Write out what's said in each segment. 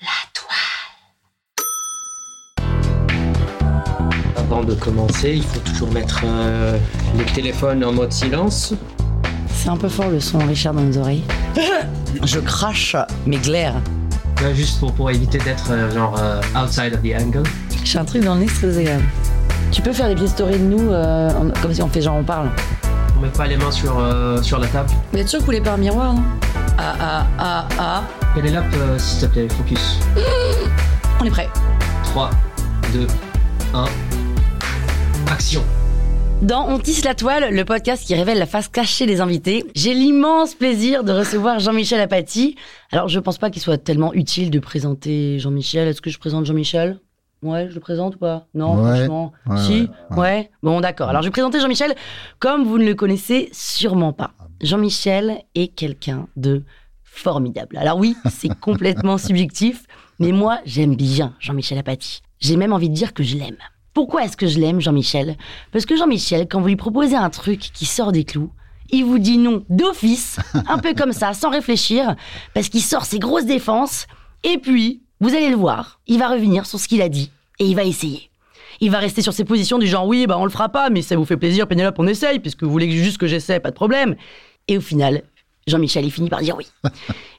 achieve today. Avant de commencer, il faut toujours mettre euh, les téléphones en mode silence. C'est un peu fort le son, Richard, dans nos oreilles. Je crache mes glaires. Là, juste pour, pour éviter d'être euh, genre euh, outside of the angle. J'ai un truc dans le nez, c'est très désagréable. Tu peux faire des petites stories de nous, euh, comme si on fait genre on parle. On met pas les mains sur, euh, sur la table. Vous êtes sûr que vous voulez pas un miroir, non Ah ah ah ah. Pénélope, euh, s'il te plaît, focus. On est prêt. 3, 2, 1. Action. Dans On tisse la toile, le podcast qui révèle la face cachée des invités, j'ai l'immense plaisir de recevoir Jean-Michel Apathy. Alors, je pense pas qu'il soit tellement utile de présenter Jean-Michel. Est-ce que je présente Jean-Michel? Ouais, je le présente ou pas? Non, Ouais, franchement. ouais, si? ouais. Bon, d'accord. Alors, je vais présenter Jean-Michel comme vous ne le connaissez sûrement pas. Jean-Michel est quelqu'un de formidable. Alors oui, c'est complètement subjectif, mais moi, j'aime bien Jean-Michel Apathy. J'ai même envie de dire que je l'aime. Pourquoi est-ce que je l'aime, Jean-Michel? Parce que Jean-Michel, quand vous lui proposez un truc qui sort des clous, il vous dit non d'office, un peu comme ça, sans réfléchir, parce qu'il sort ses grosses défenses, et puis, vous allez le voir, il va revenir sur ce qu'il a dit, et il va essayer. Il va rester sur ses positions du genre oui, bah on le fera pas, mais ça vous fait plaisir, Pénélope, on essaye, puisque vous voulez juste que j'essaie, pas de problème. Et au final, Jean-Michel, il finit par dire oui.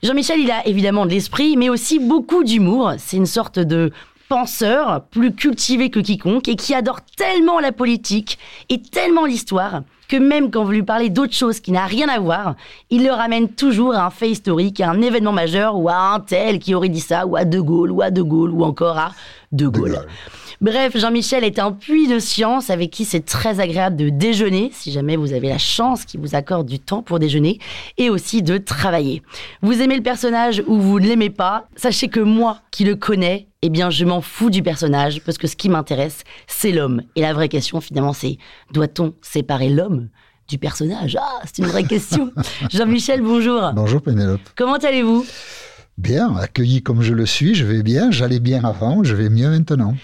Jean-Michel, il a évidemment de l'esprit, mais aussi beaucoup d'humour. C'est une sorte de penseur plus cultivé que quiconque et qui adore tellement la politique et tellement l'histoire que même quand vous lui parlez d'autre chose qui n'a rien à voir, il le ramène toujours à un fait historique, à un événement majeur ou à un tel qui aurait dit ça, ou à De Gaulle, ou à De Gaulle, ou encore à De Gaulle. Gaulle. Bref, Jean-Michel est un puits de science avec qui c'est très agréable de déjeuner, si jamais vous avez la chance qu'il vous accorde du temps pour déjeuner, et aussi de travailler. Vous aimez le personnage ou vous ne l'aimez pas, sachez que moi, qui le connais, eh bien, je m'en fous du personnage, parce que ce qui m'intéresse, c'est l'homme. Et la vraie question, finalement, c'est doit-on séparer l'homme du personnage? Ah, c'est une vraie question. Jean-Michel, bonjour. Bonjour Pénélope. Comment allez-vous? Bien, accueilli comme je le suis, je vais bien, j'allais bien avant, je vais mieux maintenant.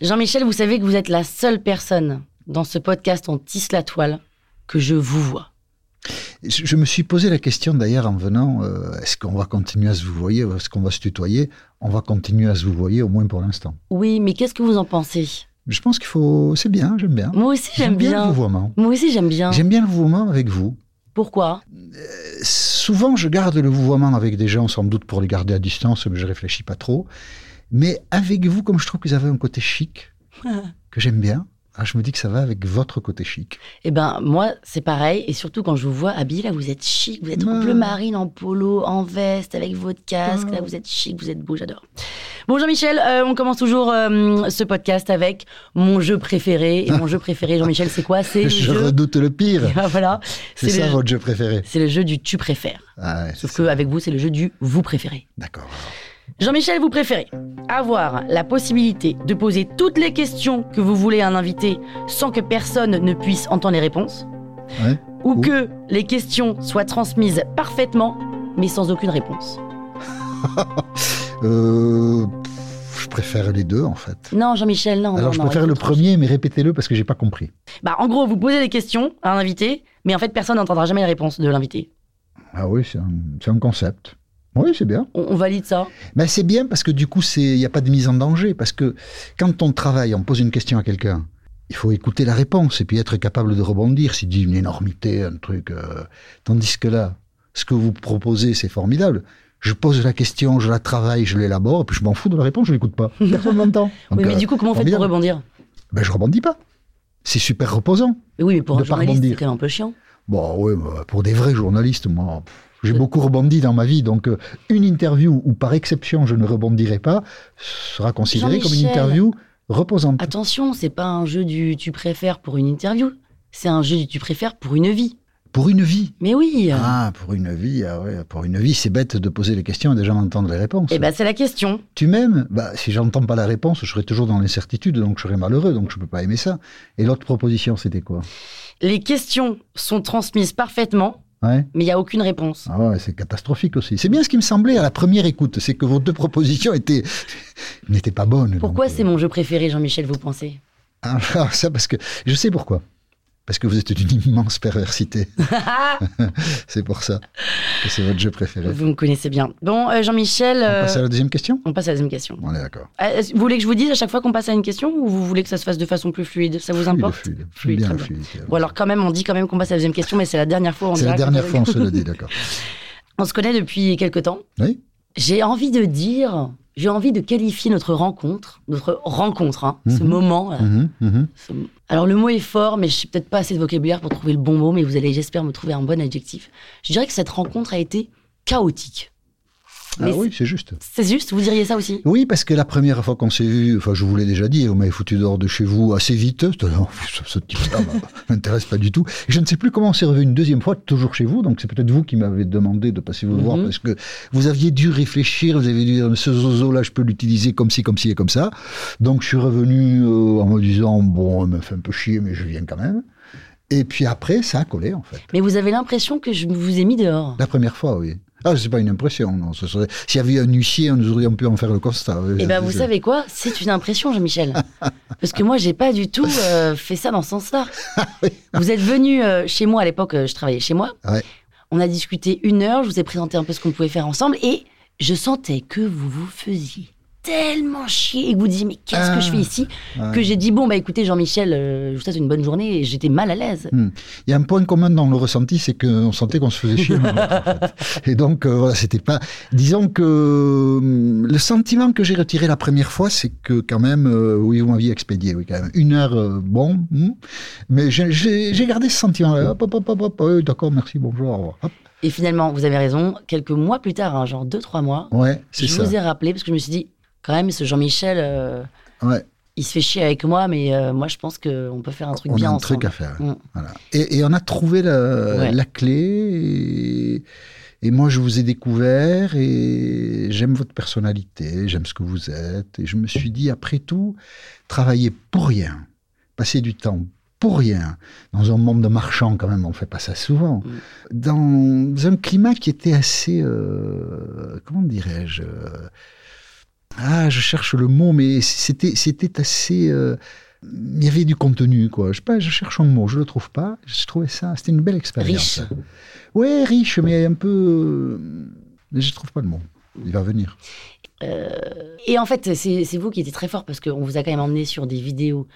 Jean-Michel, vous savez que vous êtes la seule personne dans ce podcast On tisse la toile que je vous vois. Je, me suis posé la question d'ailleurs en venant, euh, est-ce qu'on va continuer à se vous voyer, est-ce qu'on va se tutoyer? On va continuer à se vous voyer au moins pour l'instant. Oui, mais qu'est-ce que vous en pensez? Je pense qu'il faut, c'est bien, j'aime bien. Moi aussi, j'aime bien. le vouvoiement. Moi aussi, j'aime bien. J'aime bien le vouvoiement avec vous. Pourquoi? Souvent, je garde le vouvoiement avec des gens, sans doute pour les garder à distance, mais je réfléchis pas trop. Mais avec vous, comme je trouve que vous avez un côté chic, que j'aime bien, ah, je me dis que ça va avec votre côté chic. Eh ben, moi, c'est pareil. Et surtout, quand je vous vois habillé, là, vous êtes chic. Vous êtes en bleu marine, en polo, en veste, avec votre casque. Là, vous êtes chic, vous êtes beau, j'adore. Bon, Jean-Michel, euh, on commence toujours euh, ce podcast avec mon jeu préféré. Et mon jeu préféré, Jean-Michel, c'est quoi? C'est Je jeu... redoute le pire. Ah, voilà. C'est ça le... votre jeu préféré. C'est le jeu du tu préfères. Ah ouais, Sauf ça. qu'avec vous, c'est le jeu du vous préférez. D'accord. Jean-Michel, vous préférez avoir la possibilité de poser toutes les questions que vous voulez à un invité sans que personne ne puisse entendre les réponses Ouais. Ou Ou- que les questions soient transmises parfaitement mais sans aucune réponse Euh, je préfère les deux en fait. Non, Jean-Michel, non. Alors non, je préfère le premier, mais répétez-le parce que j'ai pas compris. Bah, en gros, vous posez des questions à un invité, mais en fait, personne n'entendra jamais les réponses de l'invité. Ah oui, c'est un, c'est un concept. Oui, c'est bien. On, on valide ça Mais c'est bien parce que du coup, il n'y a pas de mise en danger. Parce que quand on travaille, on pose une question à quelqu'un, il faut écouter la réponse et puis être capable de rebondir. S'il dit une énormité, un truc. euh, Tandis que là, ce que vous proposez, c'est formidable. Je pose la question, je la travaille, je l'élabore, et puis je m'en fous de la réponse, je l'écoute pas. Personne m'entend. Oui, mais euh, du coup, comment vous faites pour rebondir? Ben, Je rebondis pas. C'est super reposant. Mais Oui, mais pour un journaliste, c'est quand même un peu chiant. Bon, oui, pour des vrais journalistes, moi, pff, j'ai beaucoup rebondi dans ma vie. Donc, euh, une interview où, par exception, je ne rebondirai pas sera considérée comme une interview reposante. Attention, c'est pas un jeu du tu préfères pour une interview, c'est un jeu du tu préfères pour une vie. Pour une vie. Mais oui. Ah, pour une vie, ah ouais, pour une vie, c'est bête de poser les questions et déjà m'entendre les réponses. Eh ben, c'est la question. Tu m'aimes? Bah, si j'entends pas la réponse, je serai toujours dans l'incertitude, donc je serai malheureux, donc je peux pas aimer ça. Et l'autre proposition, c'était quoi? Les questions sont transmises parfaitement, Ouais. mais il n'y a aucune réponse. Ah ouais, c'est catastrophique aussi. C'est bien ce qui me semblait à la première écoute, c'est que vos deux propositions étaient n'étaient pas bonnes. Pourquoi c'est mon jeu préféré, Jean-Michel, vous pensez? Euh, ah, ça parce que je sais pourquoi. Parce que vous êtes d'une immense perversité. c'est pour ça que c'est votre jeu préféré. Vous me connaissez bien. Bon, euh, Jean-Michel, On euh, passe à la deuxième question? on passe à la deuxième question. On est d'accord. Euh, vous voulez que je vous dise à chaque fois qu'on passe à une question ou vous voulez que ça se fasse de façon plus fluide? Ça vous Fluide, importe? fluide. Fluide, bien très bien. fluidité. Bon alors quand même, on dit quand même qu'on passe à la deuxième question, mais c'est la dernière fois. C'est la dernière fois, on se le dit, d'accord. On se connaît depuis quelque temps. Oui J'ai envie de dire, j'ai envie de qualifier notre rencontre, notre rencontre, hein, ce Mhm. moment. Mhm, mhm. ce- Alors le mot est fort, mais je n'ai peut-être pas assez de vocabulaire pour trouver le bon mot, mais vous allez, j'espère, me trouver un bon adjectif. Je dirais que cette rencontre a été chaotique. Ah Mais oui, c'est juste. C'est juste, vous diriez ça aussi? Oui, parce que la première fois qu'on s'est vu, enfin, je vous l'ai déjà dit, vous m'avez foutu dehors de chez vous assez vite. Non, ce, ce type-là m'intéresse pas du tout. Et je ne sais plus comment on s'est revu une deuxième fois, toujours chez vous. Donc c'est peut-être vous qui m'avez demandé de passer vous voir Mhm. parce que vous aviez dû réfléchir, vous avez dû dire, ce zozo-là, je peux l'utiliser comme ci, comme ci et comme ça. Donc je suis revenu euh, en me disant, bon, elle me fait un peu chier, mais je viens quand même. Et puis après, ça a collé, en fait. Mais vous avez l'impression que je vous ai mis dehors? La première fois, oui. Ah, c'est pas une impression, non. Ce serait... S'il y avait eu un huissier, nous aurions pu en faire le constat. Eh ben, vous savez quoi? C'est une impression, Jean-Michel. Parce que moi, j'ai pas du tout euh, fait ça dans ce sens-là. Vous êtes venu euh, chez moi à l'époque, euh, je travaillais chez moi. Ouais. On a discuté une heure, je vous ai présenté un peu ce qu'on pouvait faire ensemble et je sentais que vous vous faisiez tellement chier et que vous disiez mais qu'est-ce que je fais ici Ouais. que j'ai dit bon bah écoutez Jean-Michel euh, je vous souhaite une bonne journée et j'étais mal à l'aise Il y a un point commun dans le ressenti, c'est qu'on sentait qu'on se faisait chier. en fait. Et donc, euh, voilà, c'était pas. Disons que euh, le sentiment que j'ai retiré la première fois, c'est que quand même, euh, oui, vous m'aviez expédié, oui, quand même. Une heure, bon, hmm. mais j'ai- gardé ce sentiment-là. Hop, hop, hop, hop, hop, oui, d'accord, merci, bonjour, au revoir. Hop. et finalement vous avez raison quelques mois plus tard hein, genre deux trois mois Ouais, je ça. vous ai rappelé parce que je me suis dit quand même ce Jean-Michel euh, Ouais, il se fait chier avec moi mais euh, moi je pense qu'on peut faire un truc on bien a un ensemble truc à faire. Mm. Voilà. Et, et on a trouvé la, Ouais. la clé. Et, et moi, je vous ai découvert et j'aime votre personnalité, j'aime ce que vous êtes. Et je me suis dit, après tout, travailler pour rien, passer du temps pour rien, dans un monde de marchands quand même, on fait pas ça souvent, dans un climat qui était assez, euh, comment dirais-je, ah, je cherche le mot, mais c'était, c'était assez, euh, il y avait du contenu, quoi. Je sais pas, je cherche un mot, je le trouve pas. Je trouvais ça, c'était une belle expérience. Riche. Ouais, riche, mais un peu, euh, mais je trouve pas le mot. Il va venir. Et en fait, c'est c'est vous qui étiez très fort parce qu'on vous a quand même emmené sur des vidéos.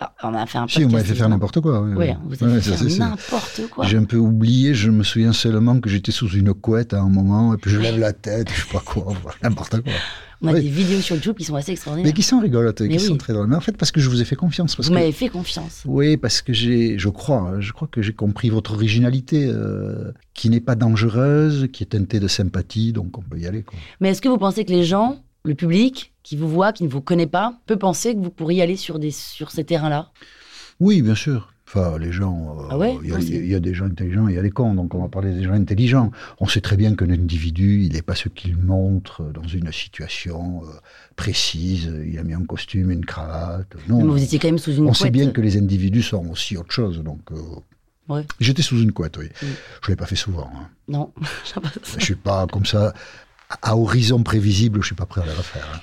Alors, on a fait un Si, vous podcast, m'avez fait faire n'importe quoi. Oui, Ouais, oui. vous Ouais, fait ça, faire n'importe quoi. J'ai un peu oublié, je me souviens seulement que j'étais sous une couette à un moment, et puis je lève la tête, je sais pas quoi, n'importe quoi. On a oui. des vidéos sur YouTube qui sont assez extraordinaires. Mais qui sont rigolotes, Mais qui oui. sont très drôles. Mais en fait, parce que je vous ai fait confiance. Parce Vous que... m'avez fait confiance. Oui, parce que j'ai, je crois, je crois que j'ai compris votre originalité, euh, qui n'est pas dangereuse, qui est teintée de sympathie, donc on peut y aller. Quoi. Mais est-ce que vous pensez que les gens, le public, qui vous voit, qui ne vous connaît pas, peut penser que vous pourriez aller sur, des, sur ces terrains-là? Oui, bien sûr. Enfin, les gens, euh, Ah ouais il y, a- Ah, c'est- il y a des gens intelligents, il y a des cons, donc on va parler des gens intelligents. On sait très bien qu'un individu, il n'est pas ce qu'il montre dans une situation euh, précise. Il a mis un costume, une cravate. Non, Mais vous étiez quand même sous une on couette. sait bien que les individus sont aussi autre chose. Donc, euh, Ouais. j'étais sous une couette, oui. Mm. Je l'ai pas fait souvent. hein. Non. Je suis pas comme ça à- horizon prévisible. Je suis pas prêt à le refaire. hein.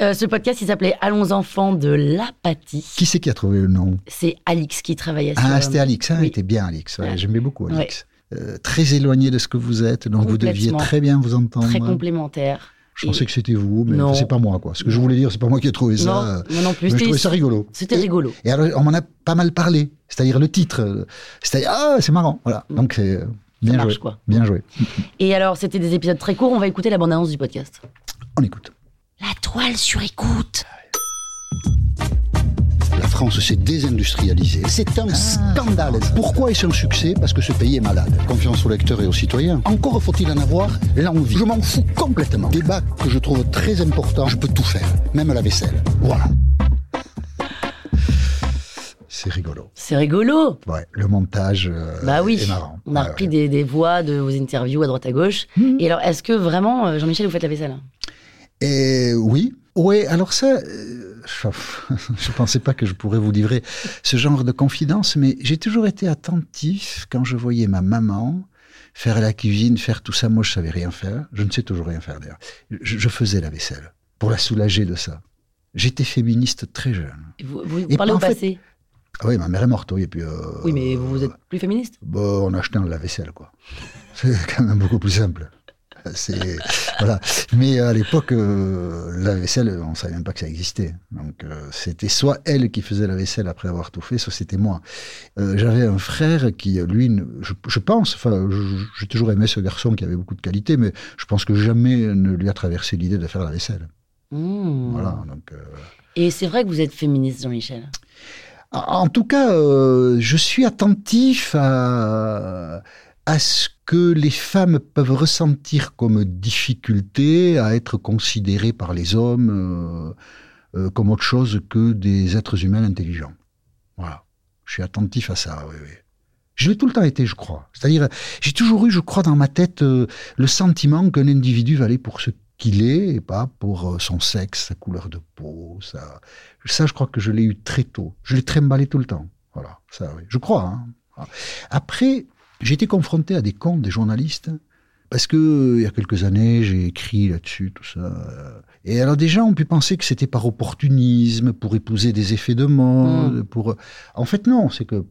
Euh, ce podcast, il s'appelait Allons enfants de l'apathie. Qui c'est qui a trouvé le nom C'est Alix qui travaillait sur... Ah, c'était Alix. Ah, oui. il était bien Alix. Ouais, Ouais. J'aimais beaucoup Alix. Euh, très éloigné de ce que vous êtes, donc vous deviez très bien vous entendre. Très complémentaire. Je pensais que c'était vous, mais c'est pas moi, quoi. Ce que je voulais dire, c'est pas moi qui ai trouvé ça. Non, non plus. mais je trouvais ça rigolo. C'était rigolo. Et alors, on m'en a pas mal parlé. C'est-à-dire le titre. C'est-à-dire, ah, c'est marrant. Voilà. Donc, c'est bien marche, joué. quoi. Bien joué. Et alors, c'était des épisodes très courts. On va écouter la bande-annonce du podcast. On écoute. La toile sur écoute. La France s'est désindustrialisée. C'est un scandale. Pourquoi est-ce un succès Parce que ce pays est malade. Confiance aux lecteurs et aux citoyens. Encore faut-il en avoir l'envie. Je m'en fous complètement. Débat que je trouve très important. Je peux tout faire, même la vaisselle. Voilà. c'est rigolo. C'est rigolo. Ouais, le montage euh, Bah oui. est marrant. On a repris ouais. des, des voix de vos interviews à droite à gauche. Mhm. Et alors, est-ce que vraiment, euh, Jean-Michel, vous faites la vaisselle? Et oui, ouais, alors ça, euh, je je pensais pas que je pourrais vous livrer ce genre de confidence, mais j'ai toujours été attentif quand je voyais ma maman faire la cuisine, faire tout ça. Moi, je savais rien faire. Je ne sais toujours rien faire d'ailleurs. Je, je faisais la vaisselle pour la soulager de ça. J'étais féministe très jeune. Et Vous, vous- vous Et parlez en au fait, passé? Ah oui, ma mère est morte, oui, et puis. euh, Oui, mais vous, vous êtes plus féministe? Bon, on achetait un lave-vaisselle, quoi. C'est quand même beaucoup plus simple. C'est voilà. Mais à l'époque, euh, la vaisselle, on savait même pas que ça existait. Donc euh, c'était soit elle qui faisait la vaisselle après avoir tout fait, soit c'était moi. Euh, J'avais un frère qui, lui, je, je pense, enfin, j'ai toujours aimé ce garçon qui avait beaucoup de qualités, mais je pense que jamais ne lui a traversé l'idée de faire la vaisselle. Mmh. Voilà. Donc. euh, Et c'est vrai que vous êtes féministe, Jean-Michel. En tout cas, euh, je suis attentif à, à ce que les femmes peuvent ressentir comme difficulté à être considérées par les hommes euh, euh, comme autre chose que des êtres humains intelligents. Voilà. Je suis attentif à ça, oui, oui. Je l'ai tout le temps été, je crois. C'est-à-dire, j'ai toujours eu, je crois, dans ma tête, euh, le sentiment qu'un individu valait pour ce qu'il est et pas pour son sexe, sa couleur de peau, sa, ça, je crois que je l'ai eu très tôt. Je l'ai trimballé tout le temps. Voilà, ça, oui. Je crois. hein. Après, j'ai été confronté à des comptes, des journalistes, parce que euh, il y a quelques années, j'ai écrit là-dessus, tout ça. euh, Et alors, gens ont pu penser que c'était par opportunisme, pour épouser des effets de mode, pour. En fait, non. C'est que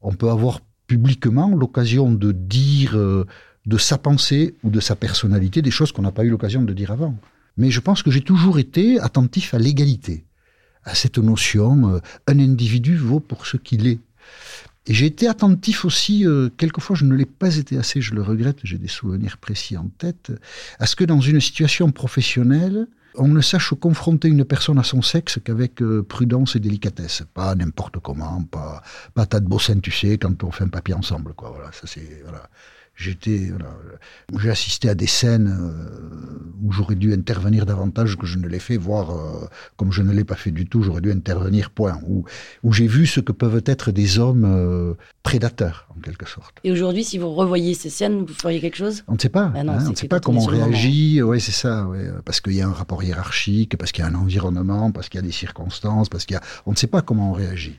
on peut avoir publiquement l'occasion de dire euh, de sa pensée ou de sa personnalité des choses qu'on n'a pas eu l'occasion de dire avant. Mais je pense que j'ai toujours été attentif à l'égalité à cette notion, euh, un individu vaut pour ce qu'il est. Et j'ai été attentif aussi, euh, quelquefois je ne l'ai pas été assez, je le regrette, j'ai des souvenirs précis en tête, à ce que dans une situation professionnelle, on ne sache confronter une personne à son sexe qu'avec euh, prudence et délicatesse, pas n'importe comment, pas, pas tas de beaux seins, tu sais, quand on fait un papier ensemble, quoi. Voilà, ça c'est voilà. J'étais, voilà, j'ai assisté à des scènes euh, où j'aurais dû intervenir davantage que je ne l'ai fait, voire euh, comme je ne l'ai pas fait du tout, j'aurais dû intervenir, point. Où, où j'ai vu ce que peuvent être des hommes euh, prédateurs, en quelque sorte. Et aujourd'hui, si vous revoyez ces scènes, vous feriez quelque chose? On ne sait pas. Ah non, hein, on ne sait pas comment on réagit. Ouais, c'est ça. Ouais, parce qu'il y a un rapport hiérarchique, parce qu'il y a un environnement, parce qu'il y a des circonstances, parce qu'il y a. On ne sait pas comment on réagit.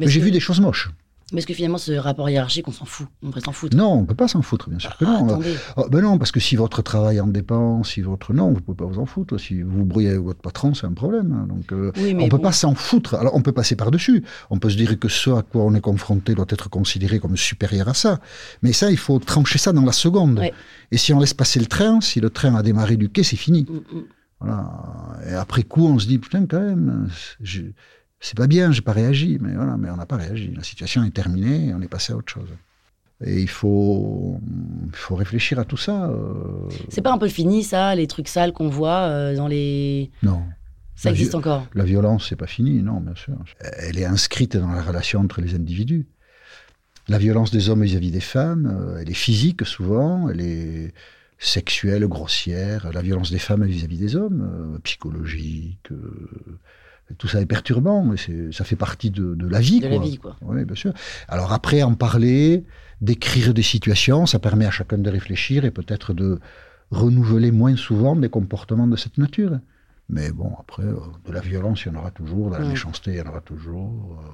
Mais j'ai vu des choses moches. Mais est-ce que finalement, ce rapport hiérarchique, on s'en fout On devrait s'en foutre. Non, on ne peut pas s'en foutre, bien sûr que Ah, non. Oh, ben non, parce que si votre travail en dépend, si votre non, vous ne pouvez pas vous en foutre. Si vous brouillez avec votre patron, c'est un problème. Donc, euh, Oui, on ne peut bon. pas s'en foutre. Alors, on peut passer par-dessus. On peut se dire que ce à quoi on est confronté doit être considéré comme supérieur à ça. Mais ça, il faut trancher ça dans la seconde. Ouais. Et si on laisse passer le train, si le train a démarré du quai, c'est fini. Mm, mm. Voilà. Et après coup, on se dit, putain, quand même, je- c'est pas bien, j'ai pas réagi. Mais voilà, mais on n'a pas réagi. La situation est terminée et on est passé à autre chose. Et il faut, il faut réfléchir à tout ça. euh, C'est pas un peu fini, ça, les trucs sales qu'on voit euh, dans les. Non. Ça La existe encore. La violence, c'est pas fini, non, bien sûr. Elle est inscrite dans la relation entre les individus. La violence des hommes vis-à-vis des femmes, euh, elle est physique souvent, elle est sexuelle, grossière. La violence des femmes vis-à-vis des hommes, psychologique. Tout ça est perturbant, mais c'est- ça fait partie de, de la vie. De la vie, quoi. Oui, bien sûr. Alors après, en parler, d'écrire des situations, ça permet à chacun de réfléchir et peut-être de renouveler moins souvent des comportements de cette nature. Mais bon, après, euh, de la violence, il y en aura toujours, de la Mm. méchanceté, il y en aura toujours. euh,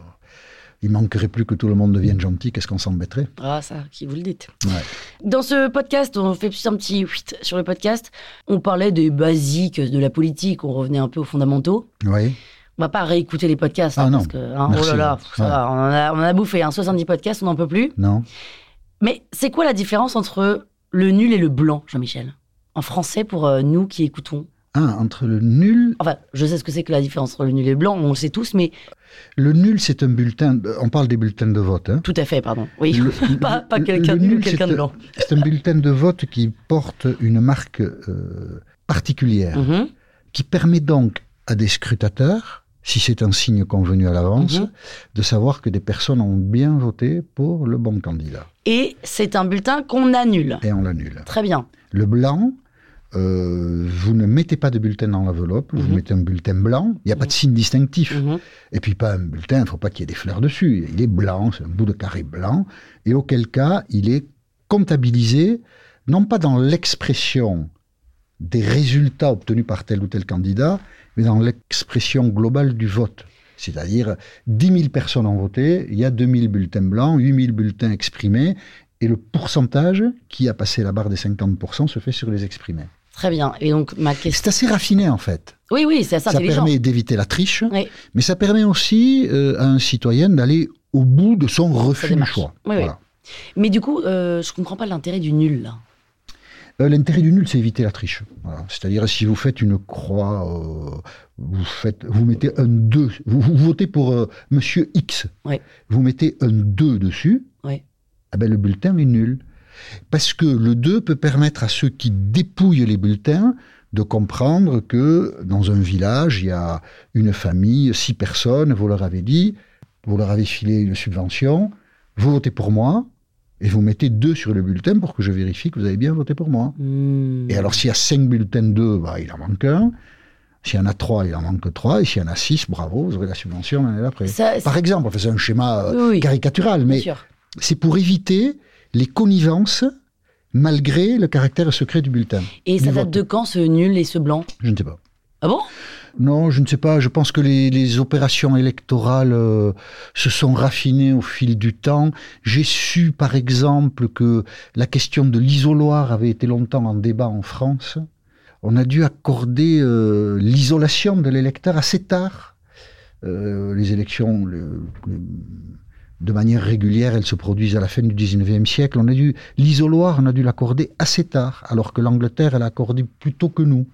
il manquerait plus que tout le monde devienne gentil, qu'est-ce qu'on s'embêterait? Ah, ça, qui vous le dites. Ouais. Dans ce podcast, on fait plus un petit huit sur le podcast. On parlait des basiques de la politique, on revenait un peu aux fondamentaux. Oui. On va pas réécouter les podcasts. Ah hein, non. Parce que, hein, Merci. oh là là, ça Ouais. va, on, en a, on en a bouffé. Hein, 70 podcasts, on n'en peut plus. Non Mais c'est quoi la différence entre le nul et le blanc, Jean-Michel? En français, pour euh, nous qui écoutons. Ah, entre le nul. Enfin, je sais ce que c'est que la différence entre le nul et le blanc, on le sait tous, mais Le nul, c'est un bulletin. On parle des bulletins de vote. Hein. tout à fait, pardon. Oui, Le- pas, quelqu'un de nul, quelqu'un de blanc. C'est un bulletin de vote qui porte une marque euh, particulière. Mhm. qui permet donc à des scrutateurs, si c'est un signe convenu à l'avance, Mhm. de savoir que des personnes ont bien voté pour le bon candidat. Et c'est un bulletin qu'on annule. Et on l'annule. Très bien. Le blanc, euh, vous ne mettez pas de bulletin dans l'enveloppe, vous Mhm. mettez un bulletin blanc, il n'y a pas de signe distinctif. Mhm. Et puis pas un bulletin, il ne faut pas qu'il y ait des fleurs dessus. Il est blanc, c'est un bout de carré blanc. Et auquel cas, il est comptabilisé, non pas dans l'expression des résultats obtenus par tel ou tel candidat, mais dans l'expression globale du vote. C'est-à-dire, 10 000 personnes ont voté, il y a 2 000 bulletins blancs, 8 000 bulletins exprimés, et le pourcentage qui a passé la barre des 50% se fait sur les exprimés. Très bien. Et donc, ma question. C'est assez raffiné, en fait. Oui, oui, c'est assez Ça permet d'éviter la triche, Oui. mais ça permet aussi euh, à un citoyen d'aller au bout de son refus du choix. Oui, oui. Voilà. Mais du coup, euh, je comprends pas l'intérêt du nul, là. Euh, L'intérêt du nul, c'est éviter la triche. Voilà. C'est-à-dire, si vous faites une croix, euh, vous, faites, vous mettez un 2, vous, vous votez pour euh, Monsieur X, Ouais. vous mettez un 2 dessus, Ouais. eh ben, le bulletin est nul. Parce que le 2 peut permettre à ceux qui dépouillent les bulletins de comprendre que dans un village, il y a une famille, six personnes, vous leur avez dit, vous leur avez filé une subvention, vous votez pour moi, et vous mettez 2 sur le bulletin pour que je vérifie que vous avez bien voté pour moi. Hmm. Et alors, s'il y a 5 bulletins de 2, bah, il en manque un. S'il y en a 3, il en manque 3. Et s'il y en a 6, bravo, vous aurez la subvention l'année d'après. Par exemple, enfin, c'est un schéma euh, Oui, caricatural, mais c'est pour éviter les connivences malgré le caractère secret du bulletin. Et du ça date vote. de quand, ce nul et ce blanc? Je ne sais pas. Ah Non, je ne sais pas. Je pense que les, opérations électorales euh, se sont raffinées au fil du temps. J'ai su, par exemple, que la question de l'isoloir avait été longtemps en débat en France. On a dû accorder euh, l'isolation de l'électeur assez tard. Euh, les élections, le- le- de manière régulière, elles se produisent à la fin du 19e siècle. On a l'isoloir, on a dû l'accorder assez tard, alors que l'Angleterre, elle a accordé plus tôt que nous.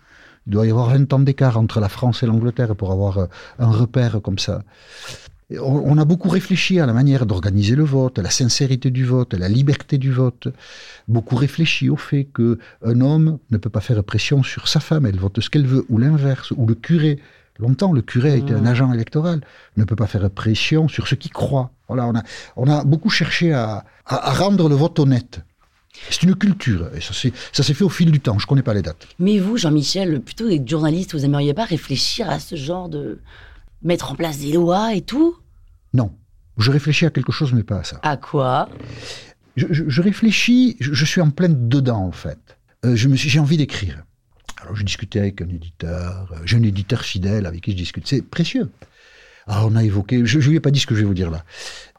Il doit y avoir 20 ans d'écart entre la France et l'Angleterre pour avoir euh, un repère comme ça. On, on a beaucoup réfléchi à la manière d'organiser le vote, à la sincérité du vote, à la liberté du vote. Beaucoup réfléchi au fait que un homme ne peut pas faire pression sur sa femme, elle vote ce qu'elle veut, ou l'inverse, ou le curé. Longtemps, le curé a été un Mm. agent électoral, ne peut pas faire pression sur ce qu'il croit. Voilà, on a, on a beaucoup cherché à, à- à rendre le vote honnête. C'est une culture, et ça s'est fait au fil du temps, je ne connais pas les dates. Mais vous, Jean-Michel, plutôt des journalistes, vous aimeriez pas réfléchir à ce genre de. mettre en place des lois et tout? Non. Je réfléchis à quelque chose, mais pas à ça. À quoi? Je, je- je réfléchis, je, je suis en pleine dedans, en fait. Euh, je me suis- J'ai envie d'écrire. Alors, je discutais avec un éditeur, euh, j'ai un éditeur fidèle avec qui je discute. C'est précieux. Alors, on a évoqué, je ne lui ai pas dit ce que je vais vous dire là.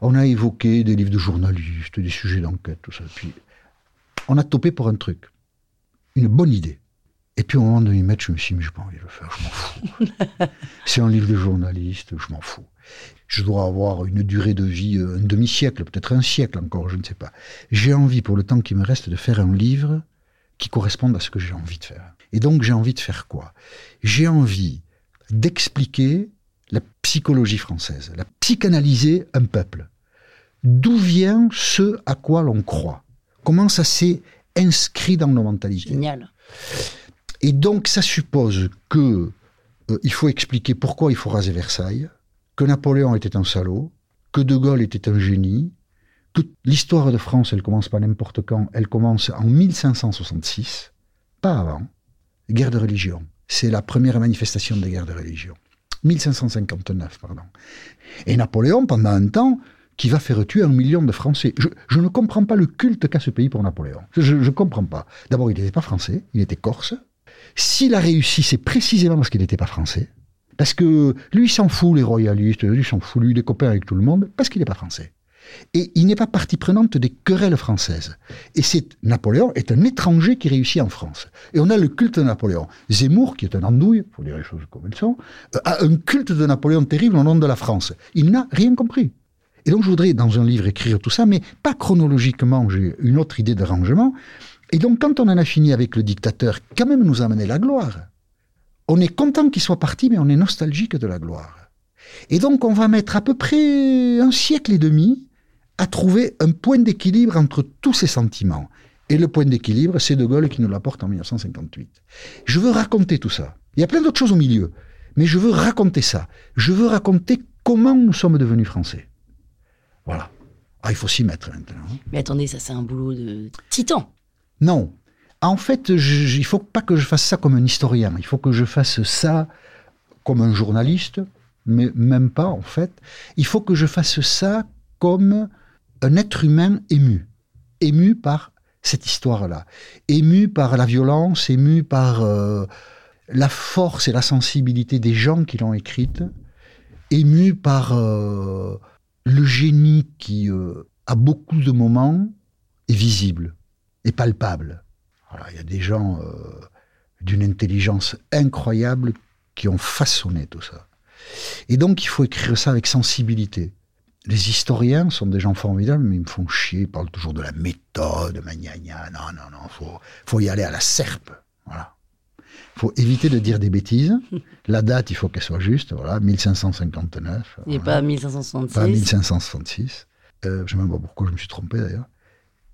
On a évoqué des livres de journalistes, des sujets d'enquête, tout ça. Puis, on a topé pour un truc. Une bonne idée. Et puis, au moment de m'y mettre, je me suis dit, mais j'ai pas envie de le faire, je m'en fous. C'est un livre de journaliste, je m'en fous. Je dois avoir une durée de vie, euh, un demi-siècle, peut-être un siècle encore, je ne sais pas. J'ai envie, pour le temps qui me reste, de faire un livre qui corresponde à ce que j'ai envie de faire. Et donc, j'ai envie de faire quoi? J'ai envie d'expliquer la psychologie française, la psychanalyser un peuple. D'où vient ce à quoi l'on croit? Comment ça s'est inscrit dans nos mentalités Génial. et donc, ça suppose que euh, il faut expliquer pourquoi il faut raser Versailles, que Napoléon était un salaud, que De Gaulle était un génie, que l'histoire de France, elle commence pas n'importe quand, elle commence en 1566, pas avant. Guerre de religion. C'est la première manifestation des guerres de religion. 1559, pardon. Et Napoléon, pendant un temps, qui va faire tuer un million de Français. Je, ne comprends pas le culte qu'a ce pays pour Napoléon. Je ne comprends pas. D'abord, il n'était pas français, il était corse. S'il a réussi, c'est précisément parce qu'il n'était pas français. Parce que lui, s'en fout, les royalistes, lui, s'en fout, lui, il est copain avec tout le monde, parce qu'il n'est pas français. Et il n'est pas partie prenante des querelles françaises. Et c'est Napoléon est un étranger qui réussit en France. Et on a le culte de Napoléon. Zemmour, qui est un andouille, il faut dire les choses comme elles sont, euh, a un culte de Napoléon terrible au nom de la France. Il n'a rien compris. Et donc je voudrais dans un livre écrire tout ça, mais pas chronologiquement, j'ai une autre idée de rangement. Et donc quand on en a fini avec le dictateur, quand même nous a amené la gloire. On est content qu'il soit parti, mais on est nostalgique de la gloire. Et donc on va mettre à peu près un siècle et demi à trouver un point d'équilibre entre tous ces sentiments. Et le point d'équilibre, c'est De Gaulle qui nous l'apporte en 1958. Je veux raconter tout ça. Il y a plein d'autres choses au milieu, mais je veux raconter ça. Je veux raconter comment nous sommes devenus français. Voilà. Ah, il faut s'y mettre maintenant. hein. Mais attendez, ça c'est un boulot de titan. Non. En fait, je- il faut pas que je fasse ça comme un historien. Il faut que je fasse ça comme un journaliste, mais même pas en fait. Il faut que je fasse ça comme un être humain ému, ému par cette histoire-là, ému par la violence, ému par euh, la force et la sensibilité des gens qui l'ont écrite, ému par euh, le génie qui, euh, à beaucoup de moments, est visible et palpable. Il y a des gens euh, d'une intelligence incroyable qui ont façonné tout ça. Et donc, il faut écrire ça avec sensibilité. Les historiens sont des gens formidables, mais ils me font chier. Ils parlent toujours de la méthode. Non, non, non, faut, faut y aller à la serpe. Voilà. Faut éviter de dire des bêtises. La date, il faut qu'elle soit juste. Voilà, 1559. Il n'est voilà. pas 1566. Pas 1566. Euh, je ne sais même pas pourquoi je me suis trompé d'ailleurs.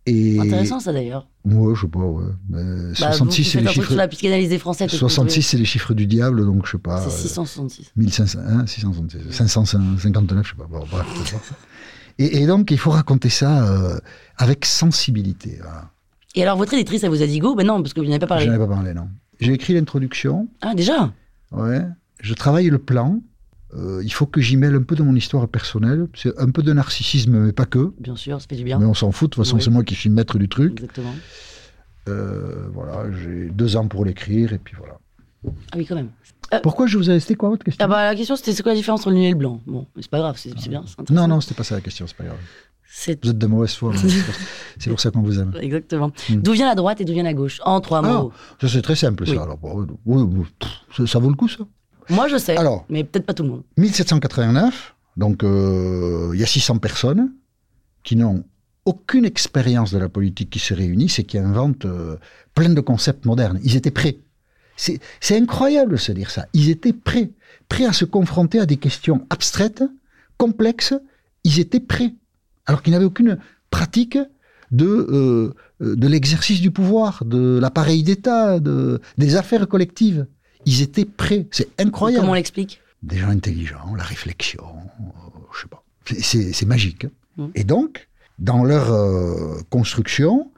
Et Intéressant ça d'ailleurs. Ouais, je sais pas, ouais. Mais Bah, 66, vous qui c'est les chiffres. la psychanalyse des Français. peut-être que vous 66, c'est les chiffres du diable, donc je sais pas. C'est euh, 666. 1500, hein, 666, 559, je sais pas. Bon, bref, importe. et, et donc, il faut raconter ça euh, avec sensibilité. Voilà. Et alors votre éditrice, elle vous a dit go Ben non, parce que vous n'avez pas parlé. Je n'en ai pas parlé, non. J'ai écrit l'introduction, Ah déjà? Ouais. Je travaille le plan. Euh, il faut que j'y mêle un peu de mon histoire personnelle. C'est un peu de narcissisme, mais pas que. Bien sûr, ça fait du bien. Mais on s'en fout, de toute façon, Oui. c'est moi qui suis maître du truc. Exactement. Euh, voilà, j'ai deux ans pour l'écrire, et puis voilà. Ah oui, quand même. Pourquoi je vous ai... C'était quoi votre question? Ah bah la question c'était c'est quoi la différence entre le nul et le blanc? Bon, c'est pas grave, c'est c'est bien. Non, non, c'était pas ça la question, c'est pas grave. Vous êtes de mauvaise foi, c'est pour- ça qu'on vous aime. exactement. Hmm. D'où vient la droite et d'où vient la gauche En trois Ah, mots. ça c'est très simple, Oui. ça. Alors, oui, pff, ça, ça vaut le coup, ça. Moi je sais, Alors. mais peut-être pas tout le monde. 1789, donc euh, il y a 600 personnes qui n'ont aucune expérience de la politique qui se réunissent et qui inventent euh, plein de concepts modernes. Ils étaient prêts. C'est incroyable de se dire ça. Ils étaient prêts. Prêts à se confronter à des questions abstraites, complexes. Ils étaient prêts. Alors qu'ils n'avaient aucune pratique de, euh, de l'exercice du pouvoir, de l'appareil d'État, de, des affaires collectives. Ils étaient prêts. C'est incroyable Comment on l'explique? Des gens intelligents, la réflexion, euh, je sais pas. C'est- magique. Mhm. Et donc, dans leur euh, construction,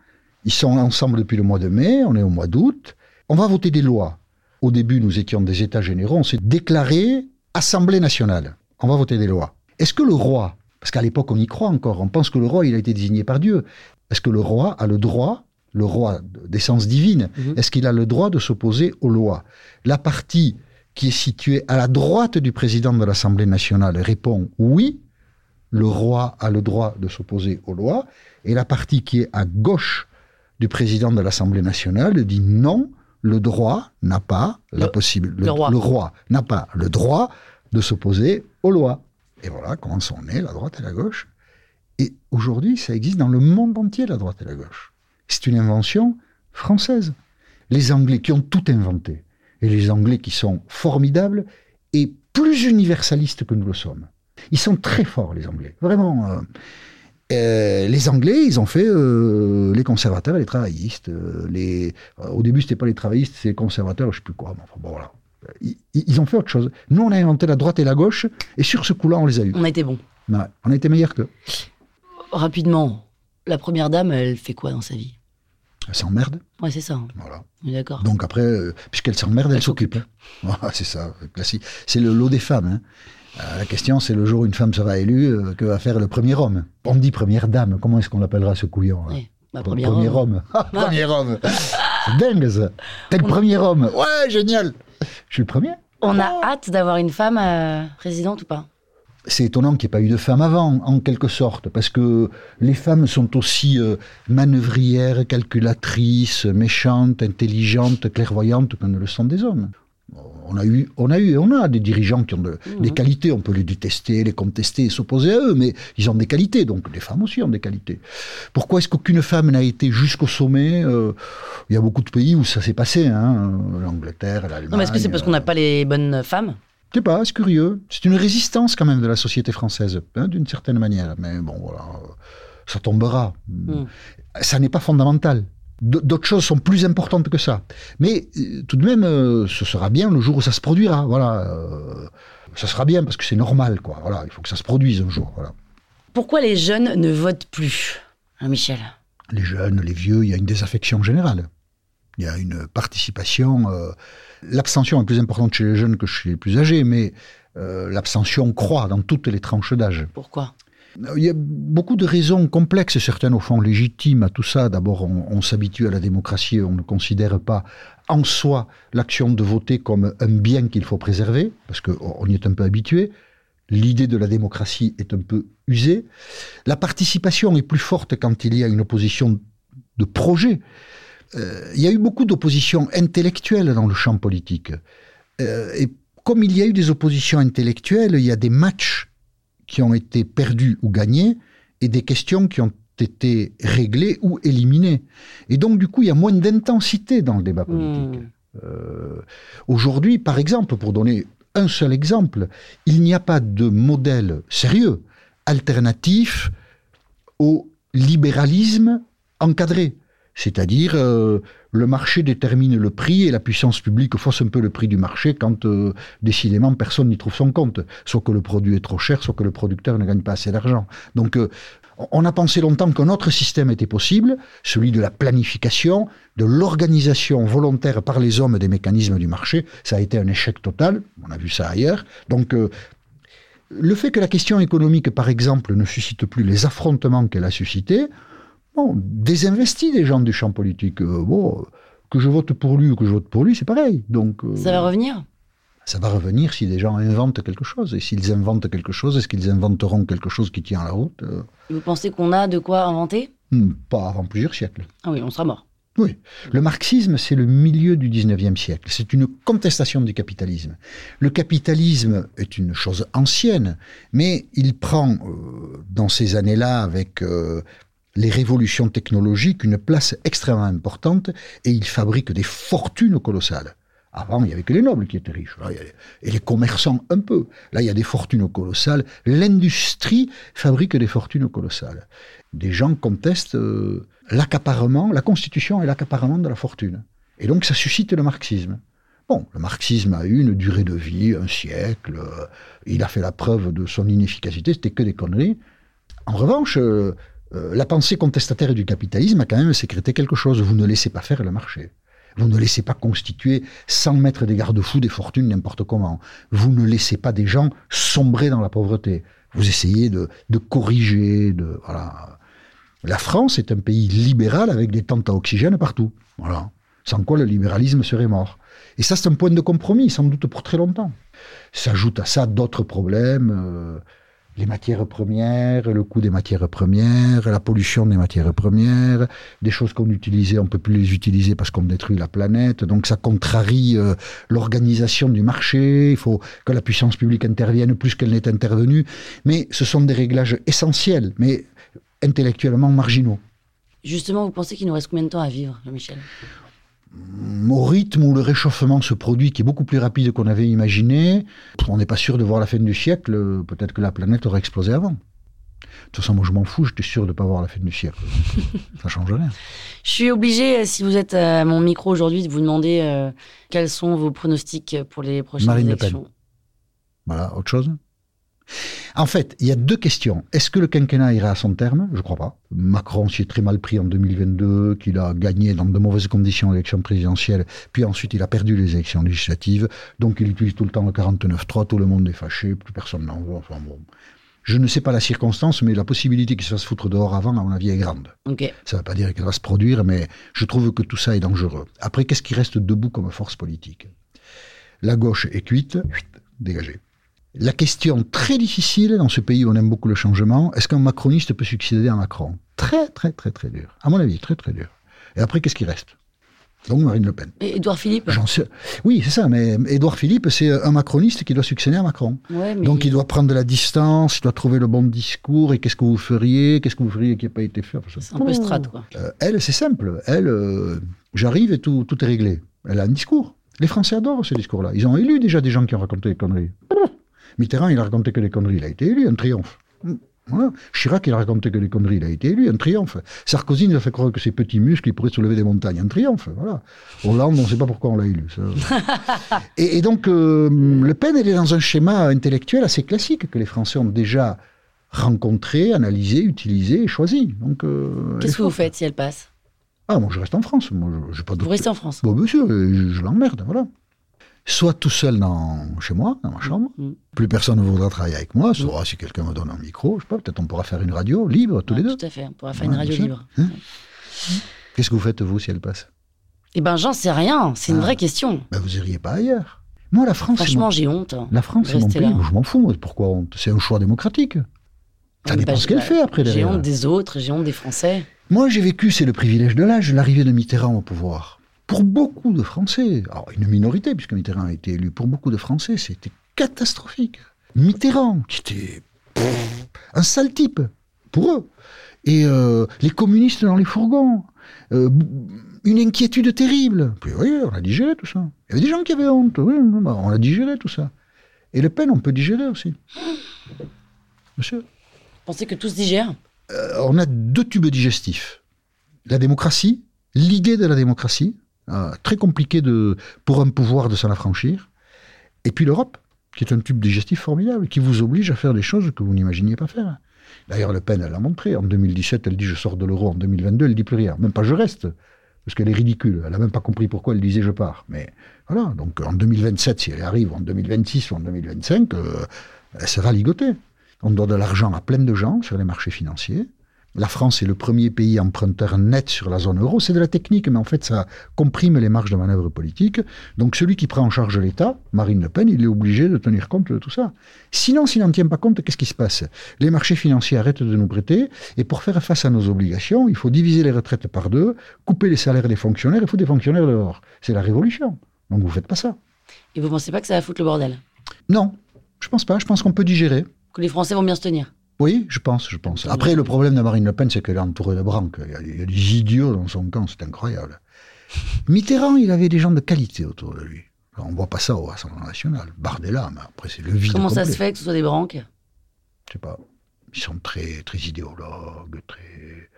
ils sont ensemble depuis le mois de mai, on est au mois d'août, on va voter des lois. Au début, nous étions des États généraux, on s'est déclaré Assemblée nationale. On va voter des lois. Est-ce que le roi, parce qu'à l'époque on y croit encore, on pense que le roi il a été désigné par Dieu, est-ce que le roi a le droit, le roi d'essence divine, Mhm. est-ce qu'il a le droit de s'opposer aux lois? La partie qui est située à la droite du président de l'Assemblée nationale répond oui, le roi a le droit de s'opposer aux lois, et la partie qui est à gauche du président de l'Assemblée nationale dit non, le droit n'a pas la Le- possibilité, le roi. n'a pas le droit de s'opposer aux lois. Et voilà comment sont nés la droite et la gauche. Et aujourd'hui, ça existe dans le monde entier, la droite et la gauche. C'est une invention française. Les Anglais qui ont tout inventé, et les Anglais qui sont formidables et plus universalistes que nous le sommes. Ils sont très forts, les Anglais. Vraiment. euh, euh, les Anglais, ils ont fait euh, les conservateurs et les travaillistes. les, au début, c'était pas les travaillistes, c'est les conservateurs, je sais plus quoi. enfin, bon, voilà. Ils, ils ont fait autre chose. Nous, on a inventé la droite et la gauche, et sur ce coup-là, on les a eus. On a été bon. Ouais, on a été meilleurs qu'eux. Rapidement, la première dame, elle fait quoi dans sa vie? Elle s'emmerde. Ouais, c'est ça. hein. Voilà. D'accord. Donc après, euh, puisqu'elle s'emmerde, elle, Elle s'occupe. C'est ça, classique. C'est le lot des femmes. hein. Euh, la question, c'est le jour où une femme sera élue, euh, que va faire le premier homme? On dit première dame, comment est-ce qu'on l'appellera ce couillon là Ouais, bah, Pre- premier Premier homme. homme. Ah, premier homme. C'est dingue ça. T'es le premier homme. Ouais, génial. Je suis le premier. On a hâte d'avoir une femme euh, présidente ou pas C'est étonnant qu'il n'y ait pas eu de femme avant, en quelque sorte, parce que les femmes sont aussi euh, manœuvrières, calculatrices, méchantes, intelligentes, clairvoyantes que ne le sont des hommes. On a eu, on a eu on a des dirigeants qui ont de- Mhm. des qualités. On peut les détester, les contester, et s'opposer à eux, mais ils ont des qualités. Donc les femmes aussi ont des qualités. Pourquoi est-ce qu'aucune femme n'a été jusqu'au sommet Euh, Il y a beaucoup de pays où ça s'est passé, hein, l'Angleterre, l'Allemagne. Est-ce que c'est parce qu'on n'a pas les bonnes femmes? Je sais pas, c'est curieux. C'est une résistance quand même de la société française, hein, d'une certaine manière. Mais bon, voilà, ça tombera. Mm. Ça n'est pas fondamental. D'autres choses sont plus importantes que ça. Mais euh, tout de même, euh, ce sera bien le jour où ça se produira. Voilà, euh, ça sera bien parce que c'est normal, quoi. Voilà, il faut que ça se produise un jour. Voilà. Pourquoi les jeunes ne votent plus Hein, Michel? Les jeunes, les vieux, il y a une désaffection générale. Il y a une participation. euh, L'abstention est plus importante chez les jeunes que chez les plus âgés, mais euh, l'abstention croît dans toutes les tranches d'âge. Pourquoi? Il y a beaucoup de raisons complexes, certaines au fond légitimes à tout ça. D'abord, on, s'habitue à la démocratie, on ne considère pas en soi l'action de voter comme un bien qu'il faut préserver, parce qu'on y est un peu habitué. L'idée de la démocratie est un peu usée. La participation est plus forte quand il y a une opposition de projet. Euh, il y a eu beaucoup d'oppositions intellectuelles dans le champ politique. Euh, et comme il y a eu des oppositions intellectuelles, il y a des matchs qui ont été perdus ou gagnés et des questions qui ont été réglées ou éliminées. Et donc, du coup, il y a moins d'intensité dans le débat politique. Euh, Aujourd'hui, par exemple, pour donner un seul exemple, il n'y a pas de modèle sérieux, alternatif au libéralisme encadré. C'est-à-dire, euh, le marché détermine le prix et la puissance publique fausse un peu le prix du marché quand, euh, décidément, personne n'y trouve son compte. Soit que le produit est trop cher, soit que le producteur ne gagne pas assez d'argent. Donc, euh, on a pensé longtemps qu'un autre système était possible, celui de la planification, de l'organisation volontaire par les hommes des mécanismes du marché. Ça a été un échec total. On a vu ça ailleurs. Donc, euh, le fait que la question économique, par exemple, ne suscite plus les affrontements qu'elle a suscités, bon, désinvestit des gens du champ politique. Euh, bon, que je vote pour lui ou que je vote pour lui, c'est pareil. Donc, euh, Ça va revenir? ça va revenir si des gens inventent quelque chose. Et s'ils inventent quelque chose, est-ce qu'ils inventeront quelque chose qui tient la route Euh, Vous pensez qu'on a de quoi inventer? Hmm, Pas avant plusieurs siècles. Ah oui, on sera mort. Oui. Le marxisme, c'est le milieu du 19e siècle. C'est une contestation du capitalisme. Le capitalisme est une chose ancienne, mais il prend, euh, dans ces années-là, avec euh, les révolutions technologiques, une place extrêmement importante et il fabrique des fortunes colossales. Avant, il n'y avait que les nobles qui étaient riches. Et les commerçants un peu. Là, il y a des fortunes colossales. L'industrie fabrique des fortunes colossales. Des gens contestent euh, l'accaparement, la constitution et l'accaparement de la fortune. Et donc, ça suscite le marxisme. Bon, le marxisme a eu une durée de vie, un siècle. euh, il a fait la preuve de son inefficacité. C'était que des conneries. En revanche, euh, euh, la pensée contestataire du capitalisme a quand même sécrété quelque chose. Vous ne laissez pas faire le marché. Vous ne laissez pas constituer, sans mettre des garde-fous, des fortunes n'importe comment. Vous ne laissez pas des gens sombrer dans la pauvreté. Vous essayez de, corriger, de voilà. La France est un pays libéral avec des tentes à oxygène partout. Voilà. Sans quoi le libéralisme serait mort. Et ça, c'est un point de compromis, sans doute pour très longtemps. S'ajoutent à ça d'autres problèmes, euh, les matières premières, le coût des matières premières, la pollution des matières premières, des choses qu'on utilisait, on peut plus les utiliser parce qu'on détruit la planète. Donc ça contrarie euh, l'organisation du marché. Il faut que la puissance publique intervienne plus qu'elle n'est intervenue. Mais ce sont des réglages essentiels, mais intellectuellement marginaux. Justement, vous pensez qu'il nous reste combien de temps à vivre, Jean-Michel au rythme où le réchauffement se produit, qui est beaucoup plus rapide qu'on avait imaginé, on n'est pas sûr de voir la fin du siècle. euh, Peut-être que la planète aurait explosé avant. De toute façon, moi je m'en fous, j'étais sûr de ne pas voir la fin du siècle. Ça change rien. Je suis obligée, euh, si vous êtes à mon micro aujourd'hui, de vous demander euh, quels sont vos pronostics pour les prochaines Marine Le Pen. élections. Voilà, autre chose? En fait, il y a deux questions. Est-ce que le quinquennat ira à son terme? Je ne crois pas. Macron s'y est très mal pris en 2022, qu'il a gagné dans de mauvaises conditions l'élection présidentielle, puis ensuite il a perdu les élections législatives, donc il utilise tout le temps le 49-3, tout le monde est fâché, plus personne n'en veut. Enfin bon. Je ne sais pas la circonstance, mais la possibilité qu'il se fasse foutre dehors avant, à mon avis, est grande. Ça ne veut pas dire qu'elle va se produire, mais je trouve que tout ça est dangereux. Après, qu'est-ce qui reste debout comme force politique? La gauche est cuite, dégagée. La question très difficile dans ce pays où on aime beaucoup le changement, est-ce qu'un macroniste peut succéder à Macron? Très, très, très, très dur. À mon avis, très, très dur. Et après, qu'est-ce qui reste? Donc Marine Le Pen. Et Édouard Philippe? Sais... Oui, c'est ça, mais Édouard Philippe, c'est un macroniste qui doit succéder à Macron. Ouais, mais Donc il doit prendre de la distance, il doit trouver le bon discours, et qu'est-ce que vous feriez? Qu'est-ce que vous feriez qui n'a pas été fait? Enfin, c'est un peu strat, quoi. euh, elle, c'est simple. Elle, euh, j'arrive et tout, tout est réglé. Elle a un discours. Les Français adorent ce discours-là. Ils ont élu déjà des gens qui ont raconté des conneries. Mitterrand, il a raconté que des conneries. Il a été élu, un triomphe. Voilà. Chirac, il a raconté que des conneries. Il a été élu, un triomphe. Sarkozy nous a fait croire que ses petits muscles, ils pourraient soulever des montagnes. Un triomphe. Voilà. Hollande, on ne sait pas pourquoi on l'a élu. ça. et, et donc, euh, Le Pen, elle est dans un schéma intellectuel assez classique que les Français ont déjà rencontré, analysé, utilisé et choisi. Donc, euh, Qu'est-ce que vous faites si elle passe? Ah, moi je reste en France. Moi, je, pas Vous restez en France. Bon, monsieur, je, je l'emmerde, voilà. Soit tout seul dans, chez moi, dans ma chambre. Mm. Plus personne ne voudra travailler avec moi. Soit si quelqu'un me donne un micro, je sais pas, peut-être on pourra faire une radio libre tous Ouais, les deux. Tout à fait. On pourra faire une radio libre. Hein Qu'est-ce que vous faites, vous, si elle passe? Eh ben, j'en sais rien. C'est une Ah. vraie question. ben, Vous iriez pas ailleurs. Moi, la France, Franchement, mon, j'ai honte. la France, c'est mon pays. là. Je m'en fous. Pourquoi honte C'est un choix démocratique. Ça dépend bah, ce qu'elle bah, fait après J'ai honte des autres, j'ai honte des Français. Moi, j'ai vécu, c'est le privilège de l'âge, l'arrivée de Mitterrand au pouvoir. Pour beaucoup de Français, alors une minorité, puisque Mitterrand a été élu, pour beaucoup de Français, c'était catastrophique. Mitterrand, qui était pff, un sale type, pour eux. Et euh, les communistes dans les fourgons. Euh, une inquiétude terrible. Puis oui, on a digéré tout ça. Il y avait des gens qui avaient honte, oui, on a digéré tout ça. Et Le Pen, on peut digérer aussi. Monsieur Pensez que tout se digère euh, on a deux tubes digestifs. La démocratie, l'idée de la démocratie, euh, très compliqué de, pour un pouvoir de s'en affranchir, et puis l'Europe, qui est un tube digestif formidable, qui vous oblige à faire des choses que vous n'imaginiez pas faire. D'ailleurs, Le Pen, elle l'a montré. En 2017, elle dit je sors de l'euro. En 2022, elle dit plus rien. Même pas je reste, parce qu'elle est ridicule. Elle n'a même pas compris pourquoi elle disait je pars. Mais voilà, donc en 2027, si elle arrive, en 2026 ou en 2025, euh, elle sera ligotée. On doit de l'argent à plein de gens sur les marchés financiers. La France est le premier pays emprunteur net sur la zone euro. C'est de la technique, mais en fait, ça comprime les marges de manœuvre politique. Donc, celui qui prend en charge l'État, Marine Le Pen, il est obligé de tenir compte de tout ça. Sinon, s'il n'en tient pas compte, qu'est-ce qui se passe? Les marchés financiers arrêtent de nous prêter, et pour faire face à nos obligations, il faut diviser les retraites par deux, couper les salaires des fonctionnaires et foutre des fonctionnaires dehors. C'est la révolution. Donc, vous faites pas ça. Et vous pensez pas que ça va foutre le bordel? Non, je pense pas. Je pense qu'on peut digérer. Que les Français vont bien se tenir? Oui, je pense, je pense. Après, le problème de Marine Le Pen, c'est qu'elle est entourée de branques. Il y, a, des idiots dans son camp, c'est incroyable. Mitterrand, il avait des gens de qualité autour de lui. On voit pas ça au Rassemblement national. Bardella, mais après, c'est le vide Comment ça se fait que ce soit des branques? Je sais pas. Ils sont très, très idéologues, très...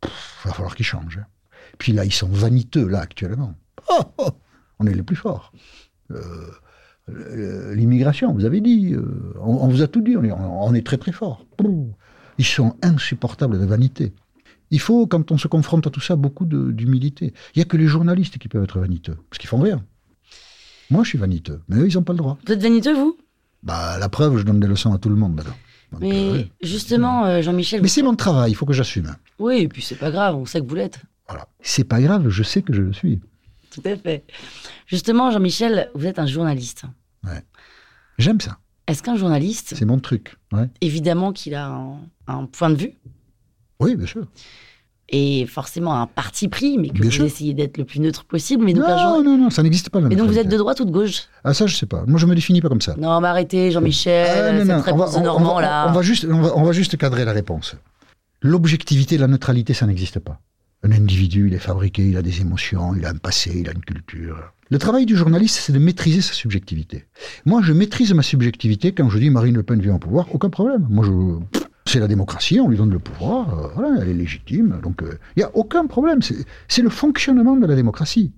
Pff, Il va falloir qu'ils changent. hein. Puis là, ils sont vaniteux, là, actuellement. Oh, oh, on est les plus forts. Euh, L'immigration, vous avez dit. euh, on, on vous a tout dit, on est, on est très très fort. Ils sont insupportables de vanité. Il faut, quand on se confronte à tout ça, beaucoup d'humilité. Il n'y a que les journalistes qui peuvent être vaniteux, parce qu'ils font rien. Moi, je suis vaniteux, mais eux, ils n'ont pas le droit. Vous êtes vaniteux, vous? Bah, la preuve, je donne des leçons à tout le monde, alors. Donc, Mais euh, justement, euh, Jean-Michel. Mais vous- c'est mon travail, il faut que j'assume. Oui, et puis c'est pas grave, on sait que vous l'êtes. Voilà. C'est pas grave, je sais que je le suis. Tout à fait. Justement, Jean-Michel, vous êtes un journaliste. J'aime ça. Est-ce qu'un journaliste, C'est mon truc. Ouais. évidemment qu'il a un, un point de vue Oui, bien sûr. et forcément un parti pris, mais que Bien vous sûr. essayez d'être le plus neutre possible, mais jour- Non, non, non, ça n'existe pas. la mais donc vous êtes de droite ou de gauche? Ah, ça, je sais pas. Moi, je me définis pas comme ça. Non, mais arrêtez, Jean-Michel, Ah, non, cette non, on réponse va- de on- Normand, on va- là. On va, juste, on, va, on va juste cadrer la réponse. L'objectivité, la neutralité, ça n'existe pas. Un individu, il est fabriqué, il a des émotions, il a un passé, il a une culture. Le travail du journaliste, c'est de maîtriser sa subjectivité. Moi, je maîtrise ma subjectivité quand je dis Marine Le Pen vient au pouvoir, aucun problème. Moi, C'est la démocratie, on lui donne le pouvoir, euh, voilà, elle est légitime. Donc, il n'y a aucun problème. C'est le fonctionnement de la démocratie.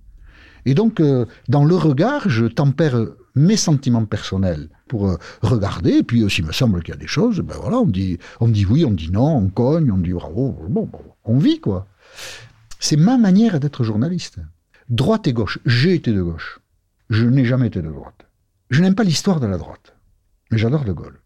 Et donc, euh, dans le regard, je tempère mes sentiments personnels pour euh, regarder. Et puis, euh, s'il me semble qu'il y a des choses, ben voilà, on dit, on dit oui, on dit non, on cogne, on dit bravo. Bon, on vit, quoi. C'est ma manière d'être journaliste. Droite et gauche. J'ai été de gauche. Je n'ai jamais été de droite. Je n'aime pas l'histoire de la droite. Mais j'adore De Gaulle.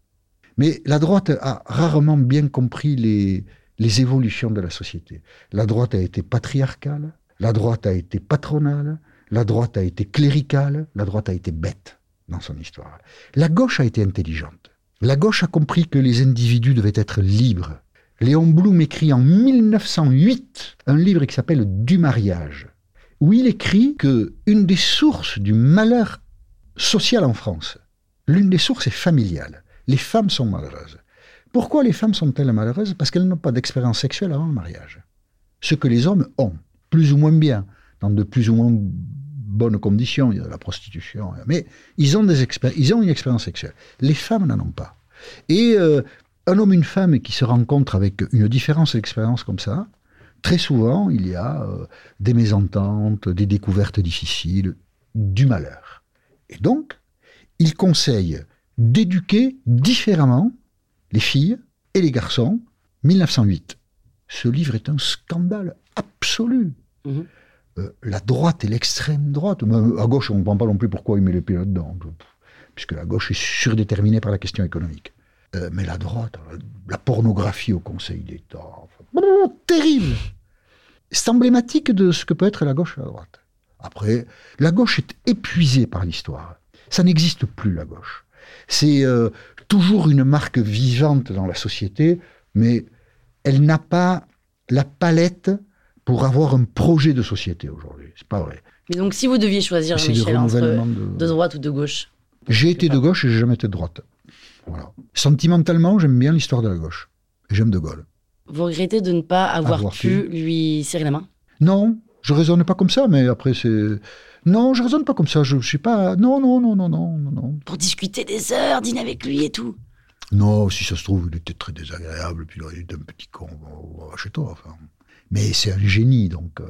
Mais la droite a rarement bien compris les, les évolutions de la société. La droite a été patriarcale, la droite a été patronale, la droite a été cléricale, la droite a été bête dans son histoire. La gauche a été intelligente. La gauche a compris que les individus devaient être libres. Léon Blum écrit en 1908 un livre qui s'appelle Du mariage, où il écrit que une des sources du malheur social en France, l'une des sources est familiale. Les femmes sont malheureuses. Pourquoi les femmes sont-elles malheureuses? Parce qu'elles n'ont pas d'expérience sexuelle avant le mariage. Ce que les hommes ont, plus ou moins bien, dans de plus ou moins bonnes conditions, il y a de la prostitution, mais ils ont, des une expérience sexuelle. Les femmes n'en ont pas. Et euh, un homme, une femme qui se rencontrent avec une différence d'expérience comme ça, très souvent, il y a euh, des mésententes, des découvertes difficiles, du malheur. Et donc, il conseille d'éduquer différemment les filles et les garçons. 1908. Ce livre est un scandale absolu. Mhm. Euh, la droite et l'extrême droite. Mais à gauche, on ne comprend pas non plus pourquoi il met les pieds là-dedans. Puisque la gauche est surdéterminée par la question économique. Euh, mais la droite, la, pornographie au Conseil d'État. enfin, terrible C'est emblématique de ce que peut être la gauche et la droite. Après, la gauche est épuisée par l'histoire. Ça n'existe plus, la gauche. C'est euh, toujours une marque vivante dans la société, mais elle n'a pas la palette pour avoir un projet de société aujourd'hui. C'est pas vrai. Mais donc, si vous deviez choisir, Michel, entre de... de droite ou de gauche, J'ai été de gauche et j'ai jamais été de droite. Voilà. Sentimentalement, j'aime bien l'histoire de la gauche. Et j'aime De Gaulle. vous regrettez de ne pas avoir, Avoir pu lui serrer la main? Non, je raisonne pas comme ça, mais après c'est... Non, je raisonne pas comme ça. Je, je suis pas... Non, non, non, non, non, non. Pour discuter des heures, dîner avec lui et tout. Non, si ça se trouve, il était très désagréable, puis il était un petit con, va chez toi, enfin. Mais c'est un génie, donc... euh,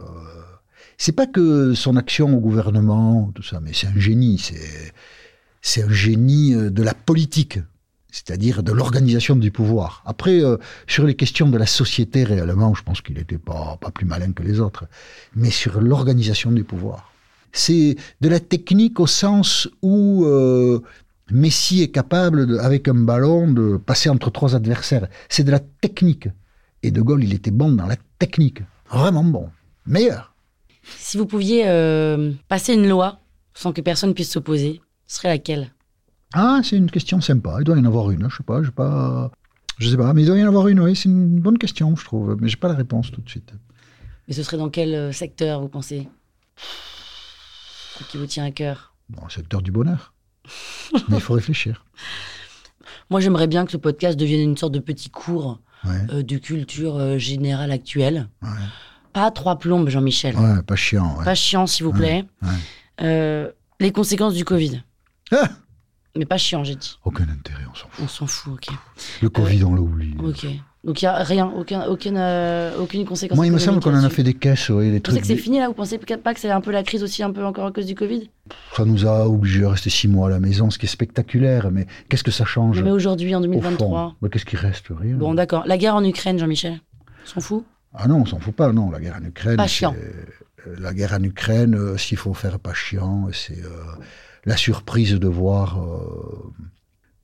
C'est pas que son action au gouvernement, tout ça, mais c'est un génie, c'est... C'est un génie euh, de la politique, c'est-à-dire de l'organisation du pouvoir. Après, euh, sur les questions de la société, réellement, je pense qu'il n'était pas, pas plus malin que les autres, mais sur l'organisation du pouvoir. C'est de la technique au sens où euh, Messi est capable, avec un ballon, de passer entre trois adversaires. C'est de la technique. Et De Gaulle, il était bon dans la technique. Vraiment bon. Meilleur. Si vous pouviez euh, passer une loi sans que personne puisse s'opposer, ce serait laquelle? Ah, c'est une question sympa. Il doit y en avoir une. Je sais pas, je sais pas. Je sais pas, mais il doit y en avoir une, oui. C'est une bonne question, je trouve. Mais j'ai pas la réponse tout de suite. Mais ce serait dans quel euh, secteur, vous pensez? Qui vous tient à cœur? Bon, secteur du bonheur. mais il faut réfléchir. Moi, j'aimerais bien que ce podcast devienne une sorte de petit cours Ouais, euh, de culture euh, générale actuelle. ouais. Pas trois plombes, Jean-Michel. Ouais, pas chiant. Pas chiant, s'il vous plaît. Euh, les conséquences du Covid. Ah Mais pas chiant, j'ai dit. Aucun intérêt, on s'en fout. On s'en fout, ok. Le Covid, on l'a oublié. Ok. Donc il n'y a rien, aucun, aucune, euh, aucune conséquence. Moi, il me semble qu'on en a fait des caisses, oui, des Vous pensez que c'est fini là? Vous pensez pas que c'est un peu la crise aussi, un peu encore à cause du Covid? Ça nous a obligés à rester six mois à la maison, ce qui est spectaculaire. Mais qu'est-ce que ça change? Mais aujourd'hui, en au 2023. fond Mais qu'est-ce qui reste? Rien. Bon, d'accord. La guerre en Ukraine, Jean-Michel On s'en fout? Ah non, on s'en fout pas, non. La guerre en Ukraine. Pas chiant. euh, La guerre en Ukraine, euh, s'il faut faire pas chiant, c'est euh, la surprise de voir euh,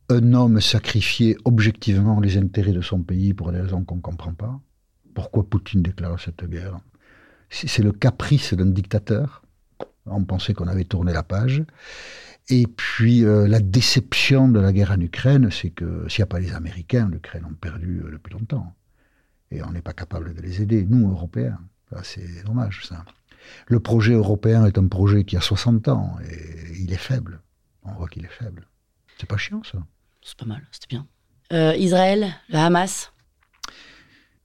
un homme sacrifier objectivement les intérêts de son pays pour des raisons qu'on ne comprend pas. Pourquoi Poutine déclare cette guerre? C'est le caprice d'un dictateur. On pensait qu'on avait tourné la page. Et puis euh, la déception de la guerre en Ukraine, c'est que s'il n'y a pas les Américains, l'Ukraine ont perdu euh, depuis longtemps et on n'est pas capable de les aider, nous, Européens. Ça, C'est dommage, ça. Le projet européen est un projet qui a 60 ans et il est faible. On voit qu'il est faible. C'est pas chiant, ça. C'est pas mal, c'était bien. Euh, Israël, le Hamas,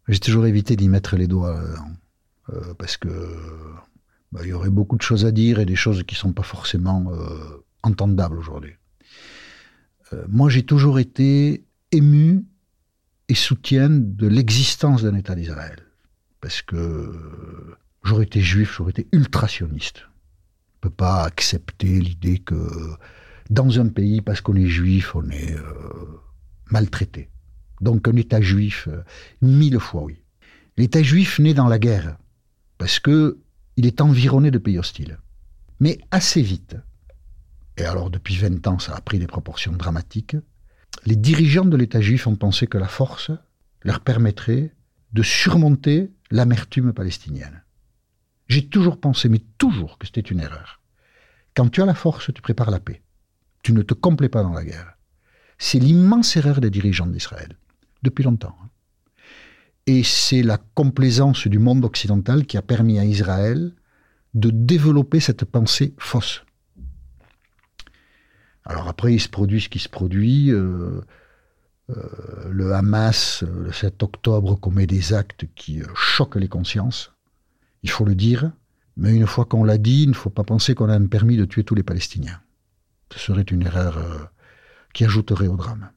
J'ai toujours évité d'y mettre les doigts euh, euh, parce que bah, il y aurait beaucoup de choses à dire et des choses qui sont pas forcément euh, entendables aujourd'hui. Moi, j'ai toujours été ému et soutien de l'existence d'un État d'Israël parce que j'aurais été juif, j'aurais été ultra-sioniste. Je ne peux pas accepter l'idée que dans un pays, parce qu'on est juif, on est euh, maltraité. Donc un État juif, euh, mille fois oui. L'État juif naît dans la guerre, parce que il est environné de pays hostiles. Mais assez vite, et alors depuis 20 ans ça a pris des proportions dramatiques, les dirigeants de l'État juif ont pensé que la force leur permettrait de surmonter l'amertume palestinienne. J'ai toujours pensé, mais toujours, que c'était une erreur. Quand tu as la force, tu prépares la paix. Tu ne te complais pas dans la guerre. C'est l'immense erreur des dirigeants d'Israël, depuis longtemps. hein. Et c'est la complaisance du monde occidental qui a permis à Israël de développer cette pensée fausse. Alors après, il se produit ce qui se produit. euh, euh, le Hamas, le 7 octobre, commet des actes qui euh, choquent les consciences. Il faut le dire. Mais une fois qu'on l'a dit, il ne faut pas penser qu'on a un permis de tuer tous les Palestiniens. Ce serait une erreur euh, qui ajouterait au drame.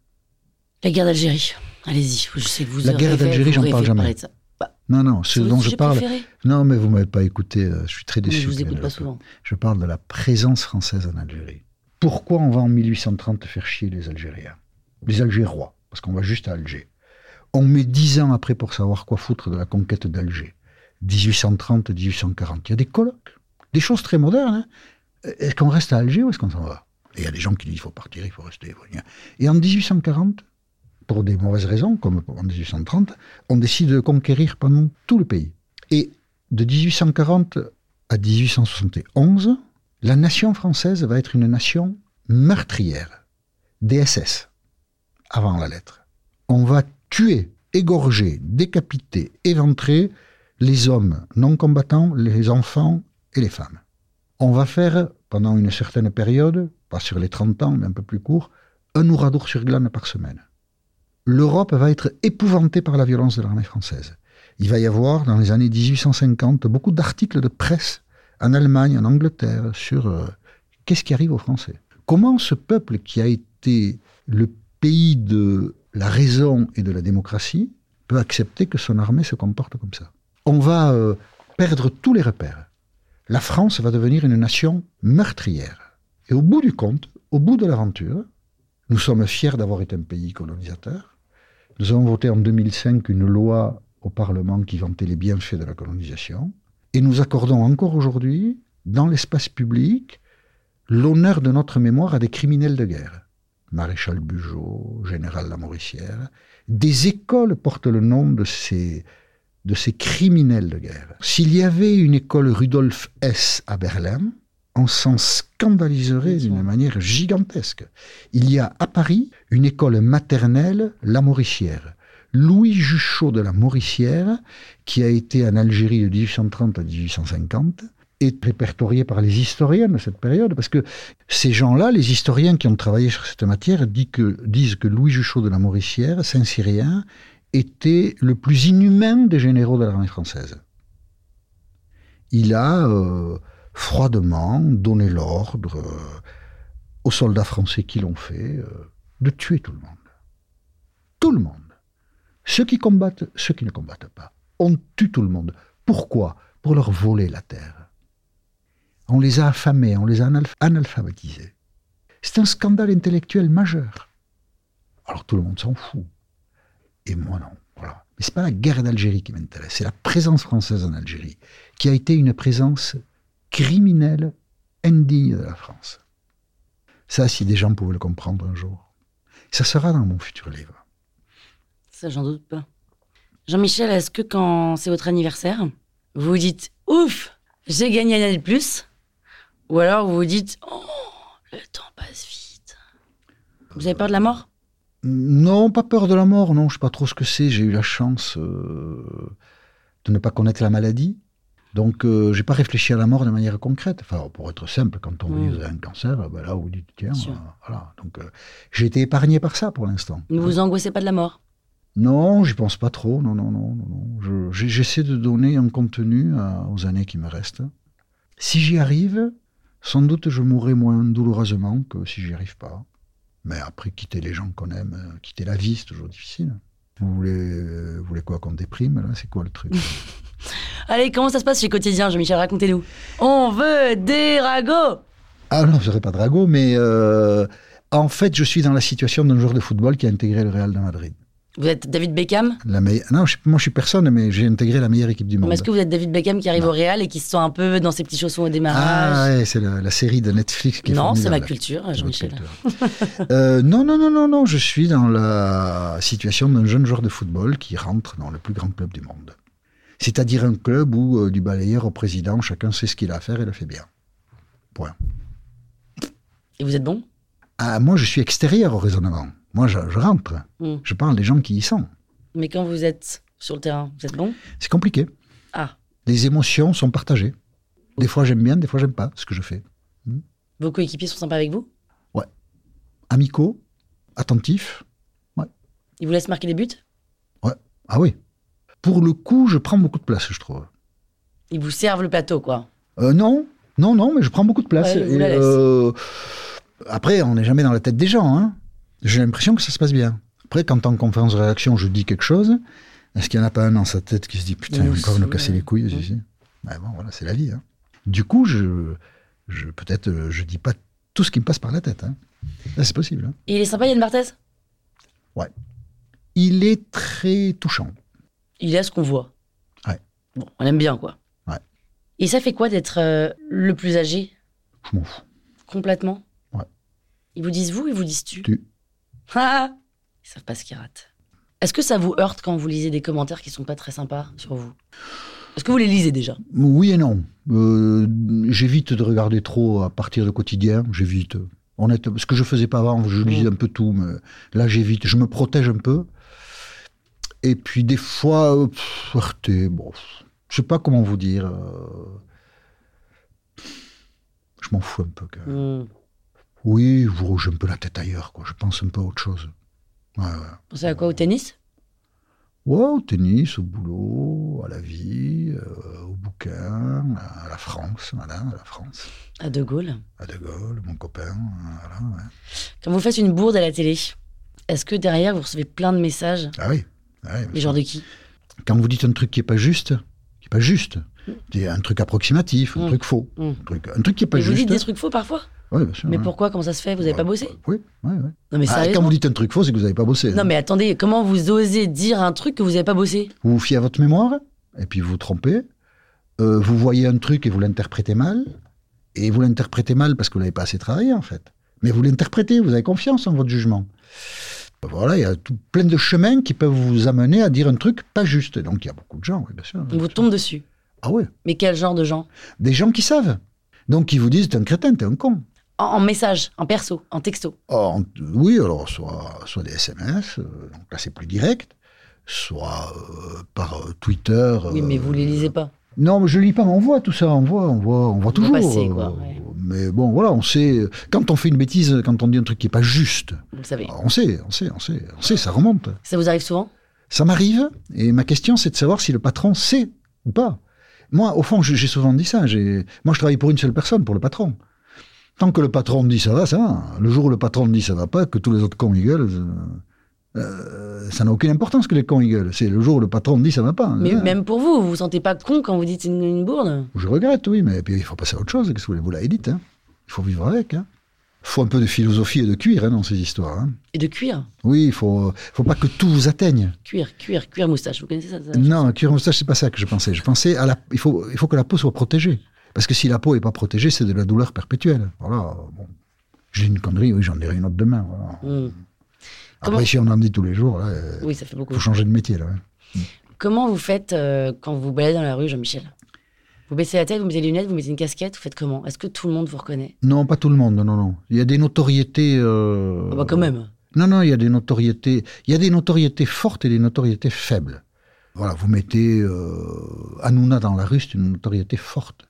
la guerre d'Algérie. Allez-y, je sais que vous La guerre d'Algérie, j'en parle jamais. Bah, Non, non, ce dont je parle. préféré. Non, mais vous m'avez pas écouté. euh, Je suis très Mais déçu. je vous écoute pas souvent. Je parle de la présence française en Algérie. Pourquoi on va en 1830 faire chier les Algériens? Les Algérois, parce qu'on va juste à Alger. On met dix ans après pour savoir quoi foutre de la conquête d'Alger. 1830-1840. Il y a des colloques, des choses très modernes. hein. Est-ce qu'on reste à Alger ou est-ce qu'on s'en va? Et il y a des gens qui disent il faut partir, il faut rester. Et en 1840, pour des mauvaises raisons, comme en 1830, on décide de conquérir pendant tout le pays. Et de 1840 à 1871, la nation française va être une nation meurtrière, des SS, avant la lettre. On va tuer, égorger, décapiter, éventrer les hommes non combattants, les enfants et les femmes. On va faire, pendant une certaine période, pas sur les 30 ans, mais un peu plus court, un ouradour sur glane par semaine. L'Europe va être épouvantée par la violence de l'armée française. Il va y avoir, dans les années 1850, beaucoup d'articles de presse en Allemagne, en Angleterre, sur euh, qu'est-ce qui arrive aux Français. Comment ce peuple qui a été le pays de la raison et de la démocratie peut accepter que son armée se comporte comme ça? On va euh, perdre tous les repères. La France va devenir une nation meurtrière. Et au bout du compte, au bout de l'aventure, nous sommes fiers d'avoir été un pays colonisateur. Nous avons voté en 2005 une loi au Parlement qui vantait les bienfaits de la colonisation. Et nous accordons encore aujourd'hui, dans l'espace public, l'honneur de notre mémoire à des criminels de guerre. Maréchal Bugeaud, Général Lamoricière. Des écoles portent le nom de ces, de ces criminels de guerre. S'il y avait une école Rudolf S à Berlin, on s'en scandaliserait d'une manière gigantesque. Il y a à Paris une école maternelle, la Mauricière. Louis Juchot de la Mauricière, qui a été en Algérie de 1830 à 1850, est répertorié par les historiens de cette période, parce que ces gens-là, les historiens qui ont travaillé sur cette matière, disent que, disent que Louis Juchot de la Mauricière, Saint-Cyrien, était le plus inhumain des généraux de l'armée française. Il a euh, froidement donné l'ordre euh, aux soldats français qui l'ont fait euh, de tuer tout le monde. Tout le monde. Ceux qui combattent, ceux qui ne combattent pas. On tue tout le monde. Pourquoi? Pour leur voler la terre. On les a affamés, on les a analph- analphabétisés. C'est un scandale intellectuel majeur. Alors tout le monde s'en fout. Et moi non. Voilà. Mais c'est pas la guerre d'Algérie qui m'intéresse, c'est la présence française en Algérie, qui a été une présence criminelle, indigne de la France. Ça, si des gens pouvaient le comprendre un jour, ça sera dans mon futur livre. Ça, j'en doute pas. Jean-Michel, est-ce que quand c'est votre anniversaire, vous vous dites ouf, j'ai gagné un année de plus Ou alors vous vous dites oh, le temps passe vite Vous avez peur de la mort? Non, pas peur de la mort, non, je sais pas trop ce que c'est. J'ai eu la chance euh, de ne pas connaître la maladie. Donc, euh, j'ai pas réfléchi à la mort de manière concrète. Enfin, pour être simple, quand on Mm. vous avez un cancer, ben là, vous dites, tiens, euh, voilà. Donc, euh, j'ai été épargné par ça pour l'instant. Ne vous angoissez pas de la mort? Non, j'y pense pas trop. Non, non, non, non. Je- J'essaie de donner un contenu à- aux années qui me restent. Si j'y arrive, sans doute je mourrai moins douloureusement que si j'y arrive pas. Mais après, quitter les gens qu'on aime, euh, quitter la vie, c'est toujours difficile. Vous voulez, euh, vous voulez quoi qu'on déprime là C'est quoi le truc Allez, comment ça se passe chez Quotidien, Jean-Michel Racontez-nous. On veut des ragots Ah non, je serais pas Drago, mais euh, en fait, je suis dans la situation d'un joueur de football qui a intégré le Real de Madrid. Vous êtes David Beckham La meille- Non, je- moi je suis personne, mais j'ai intégré la meilleure équipe du monde. Est-ce que vous êtes David Beckham qui arrive Non. au Real et qui se sent un peu dans ses petits chaussons au Ah démarrage ouais, c'est la, la série de Netflix qui est Non, c'est ma culture, Jean-Michel. Euh, non, non, non, non, non, je suis dans la situation d'un jeune joueur de football qui rentre dans le plus grand club du monde. C'est-à-dire un club où, euh, du balayeur au président, chacun sait ce qu'il a à faire et le fait bien. Point. Et vous êtes bon? Ah, moi, je suis extérieur au raisonnement. Moi, je, je rentre. Mm. Je parle des gens qui y sont. Mais quand vous êtes sur le terrain, vous êtes bon? C'est compliqué. Ah, Les émotions sont partagées. Des fois, j'aime bien, des fois, j'aime pas ce que je fais. vos coéquipiers sont sympas avec vous? Amicaux, attentifs. Ils vous laissent marquer des buts? Ah oui. Pour le coup, je prends beaucoup de place, je trouve. Ils vous servent le plateau, quoi. Euh, non, non, non, mais je prends beaucoup de place. Ouais, Et, euh, après, on n'est jamais dans la tête des gens. hein. J'ai l'impression que ça se passe bien. Après, quand en conférence de rédaction, je dis quelque chose, est-ce qu'il n'y en a pas un dans sa tête qui se dit Putain, Il va encore nous casser les couilles ouais. ici Ben bon, voilà, c'est la vie. hein. Du coup, je, je peut-être, euh, je dis pas tout ce qui me passe par la tête. hein. Là, c'est possible. hein. Et il est sympa, Yann Barthès? Il est très touchant. Il est à ce qu'on voit. Ouais. Bon, on aime bien, quoi. Ouais. Et ça fait quoi d'être euh, le plus âgé? Je m'en fous. Complètement? Ouais. Ils vous disent vous, ils vous disent tu? Tu. Ah Ils savent pas ce qu'ils ratent. Est-ce que ça vous heurte quand vous lisez des commentaires qui sont pas très sympas sur vous? Est-ce que vous les lisez déjà? Oui et non. Euh, j'évite de regarder trop à partir de quotidien. J'évite. Honnête, ce que je faisais pas avant, je lisais un peu tout, mais là j'évite. Je me protège un peu. Et puis des fois, euh, pff, heurté, bon, je sais pas comment vous dire. euh, je m'en fous un peu. quand même. Hmm. Oui, je rouge un peu la tête ailleurs, quoi. Je pense un peu à autre chose. Ouais, ouais. Pensez à quoi Au tennis? Ouais, au tennis, au boulot, à la vie, euh, au bouquin, à la France, voilà, à la France. À De Gaulle. À De Gaulle, mon copain, voilà, ouais. Quand vous faites une bourde à la télé, est-ce que derrière vous recevez plein de messages? Ah oui. ah oui, sûr. gens de qui? Quand vous dites un truc qui est pas juste, qui est pas juste, c'est un truc approximatif, un Mm. truc faux, Mm. un, truc, un truc qui est pas Mais vous juste. dites des trucs faux parfois? Ouais, bien sûr, Mais ouais. pourquoi Comment ça se fait Vous avez Ouais, pas bossé Oui, oui, oui. Non mais Ah, quand vous dites un truc faux, c'est que vous n'avez pas bossé. Non hein. mais attendez, comment vous osez dire un truc que vous avez pas bossé? Vous vous fiez à votre mémoire, et puis vous vous trompez. Euh, vous voyez un truc et vous l'interprétez mal. Et vous l'interprétez mal parce que vous n'avez pas assez travaillé, en fait. Mais vous l'interprétez, vous avez confiance en votre jugement. Voilà, il y a tout, plein de chemins qui peuvent vous amener à dire un truc pas juste. Donc il y a beaucoup de gens, oui, bien sûr. On vous tombe dessus. Ah ouais, Mais quel genre de gens? Des gens qui savent. Donc qui vous disent, t'es un crétin, t'es un con. En, en message, en perso, en texto. Or, oui, alors soit, soit des SMS, euh, donc là c'est plus direct, soit euh, par euh, Twitter. Oui, mais vous les lisez pas. Non, mais je lis pas, mais on voit tout ça, on voit, on voit, on voit toujours. passer, quoi, ouais. Mais bon, voilà, on sait. Quand on fait une bêtise, quand on dit un truc qui est pas juste, Vous le savez. on sait, on sait, on sait, on sait, ça remonte. Ça vous arrive souvent? Ça m'arrive, et ma question, c'est de savoir si le patron sait ou pas. Moi, au fond, j'ai souvent dit ça. Moi, je travaille pour une seule personne, pour le patron. Tant que le patron dit ça va, ça va. Le jour où le patron dit ça va pas, que tous les autres cons ils gueulent, euh, euh, ça n'a aucune importance que les cons ils gueulent. C'est le jour où le patron dit ça va pas. Mais hein. même pour vous, vous vous sentez pas con quand vous dites une, une bourde Je regrette, oui, mais puis il faut passer à autre chose. Qu'est-ce que vous voulez Vous l'avez dit, hein. Il faut vivre avec. Il faut un peu de philosophie et de cuir hein, dans ces histoires. hein. Et de cuir? Oui, il faut, faut pas que tout vous atteigne. Cuir, cuir, cuir moustache. Vous connaissez ça, ça? Non, cuir moustache, c'est pas ça que je pensais. Je pensais à la, il faut, il faut que la peau soit protégée. Parce que si la peau est pas protégée, c'est de la douleur perpétuelle. Voilà. Bon. J'ai une connerie, oui, j'en dirai une autre demain. Voilà. Hmm. Comment- Après, si on en dit tous les jours, là, il Oui, ça fait beaucoup. faut changer de métier. Là, hein. Comment vous faites euh, quand vous baladez dans la rue, Jean-Michel? Vous baissez la tête, vous mettez les lunettes, vous mettez une casquette, vous faites comment? Est-ce que tout le monde vous reconnaît? Non, pas tout le monde, non, non. Il y a des notoriétés. euh, Ah bah quand même. Non, non, il y a des notoriétés. Il y a des notoriétés fortes et des notoriétés faibles. Voilà, vous mettez euh, Hanouna dans la rue, c'est une notoriété forte.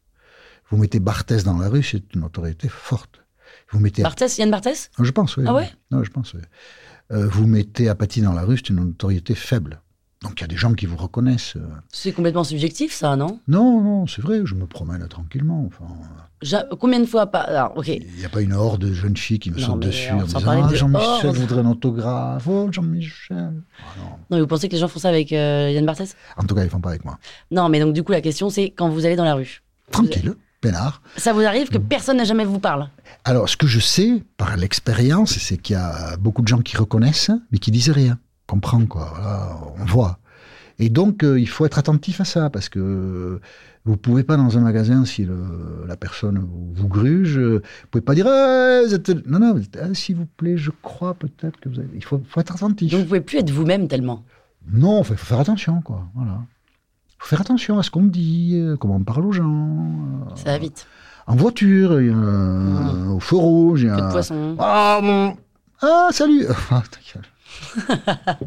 Vous mettez Barthès dans la rue, c'est une notoriété forte. Vous mettez. Barthès, Yann Barthès Je pense, oui. Ah ouais? Non, je pense, oui. Euh, vous mettez Apathy dans la rue, c'est une notoriété faible. Donc il y a des gens qui vous reconnaissent. euh. C'est complètement subjectif, ça, non? Non, non, c'est vrai, je me promène tranquillement. Enfin, Ja- Combien de fois pas Alors, ok. il n'y a pas une horde de jeunes filles qui me mais dessus en s'en disant Ah, Jean-Michel voudrait un autographe. Oh, Jean-Michel. Ah, non. Non, mais vous pensez que les gens font ça avec euh, Yann Barthès En tout cas, ils font pas avec moi. Non, mais donc du coup, la question, c'est quand vous allez dans la rue. Tranquille, peinard. Ça vous arrive que personne n'a jamais vous parle Alors, ce que je sais par l'expérience, c'est qu'il y a beaucoup de gens qui reconnaissent, mais qui disent rien. On comprend, quoi. Voilà, on voit. Et donc, euh, il faut être attentif à ça, parce que vous pouvez pas, dans un magasin, si le- la personne vous, vous gruge, euh, vous pouvez pas dire Ah, vous êtes- Non, non, Ah, s'il vous plaît, je crois peut-être que vous avez. Il faut, faut être attentif. Donc vous pouvez plus être vous-même tellement. Non, il faut faire attention, quoi. Voilà. Il faut faire attention à ce qu'on dit, euh, comment on parle aux gens. euh, Ça va vite. En voiture, au feu rouge, il y a Que de un- poisson. ah, mon... ah, salut Ah.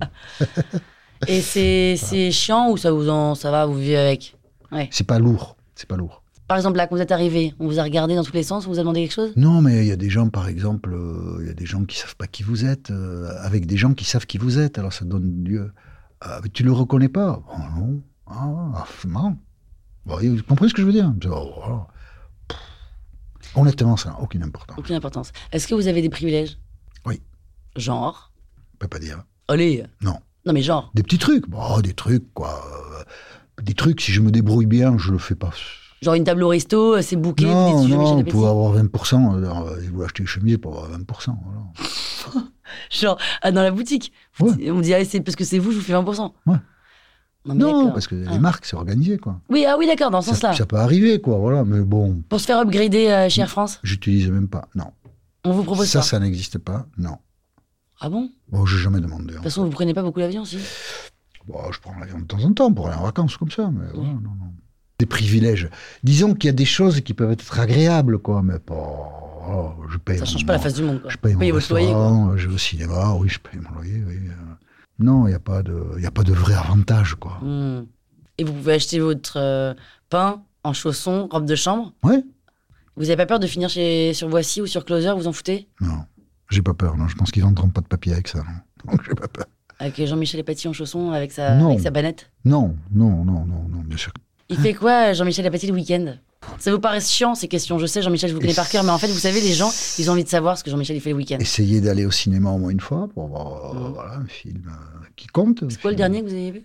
Et c'est c'est chiant ou ça vous en ça va, vous vivez avec? Ouais. C'est pas lourd, c'est pas lourd. Par exemple, là, quand vous êtes arrivé, on vous a regardé dans tous les sens, on vous a demandé quelque chose? Non, mais il y a des gens, par exemple, euh, il y a des gens qui savent pas qui vous êtes, euh, avec des gens qui savent qui vous êtes, alors ça donne lieu. Mais tu le reconnais pas? Bon, non. Ah, c'est marrant. Bon, vous comprenez ce que je veux dire Oh, voilà. Honnêtement, ça n'a aucune importance. Aucune importance. Est-ce que vous avez des privilèges? Oui. Genre? Je peux pas dire. Allez Non. Non, mais genre. Des petits trucs, bon, des trucs, quoi. euh, Des trucs, si je me débrouille bien, je le fais pas. Genre une table au resto, c'est bouquet, vous non, dites non, Jean-Michel vous Appetit. pouvez avoir 20%. euh, si vous achetez une chemise pour avoir 20%. Voilà. Genre, ah, dans la boutique. Vous Ouais. On dit, allez, c'est parce que c'est vous, je vous fais 20%. Ouais. Non, Non, parce que les Ah. marques, c'est organisé, quoi. Oui, ah oui, d'accord, dans ce sens-là. ça peut arriver, quoi, voilà. Mais bon, Pour se faire upgrader euh, chez Air France, j'utilise même pas. Non. on vous propose ça, ça. ça n'existe pas. Non. Ah bon? De Bon, j'ai jamais demandé. toute façon, vous prenez pas beaucoup l'avion, si Bon, je prends l'avion de temps en temps pour aller en vacances comme ça, mais voilà, non, non. Des privilèges. Disons qu'il y a des choses qui peuvent être agréables, quoi, mais pas. oh, je paye Ça change mon- pas la face du monde, quoi. Je paye Vous mon loyer, quoi. je vais au cinéma, oui, je paye mon loyer, oui. euh. Non, il n'y a, pas de- y a pas de vrai avantage, quoi. Hmm. Et vous pouvez acheter votre euh, pain en chaussons, robe de chambre. Ouais Vous avez pas peur de finir chez, sur Voici ou sur Closer, vous en foutez Non, j'ai pas peur, non. Je pense qu'ils vendront pas de papier avec ça, non. Donc j'ai pas peur. Avec Jean-Michel Apathy en chaussons, avec sa, Non. avec sa banette Non, non, non, non, non, bien sûr. Il fait quoi, Jean-Michel Apathy, le week-end? Ça vous paraît chiant, ces questions? Je sais, Jean-Michel, je vous connais par cœur, mais en fait, vous savez, les gens, ils ont envie de savoir ce que Jean-Michel il fait le week-end. Essayez d'aller au cinéma au moins une fois pour voir euh, Mm. voilà, un film euh, qui compte. C'est quoi le dernier que vous avez vu?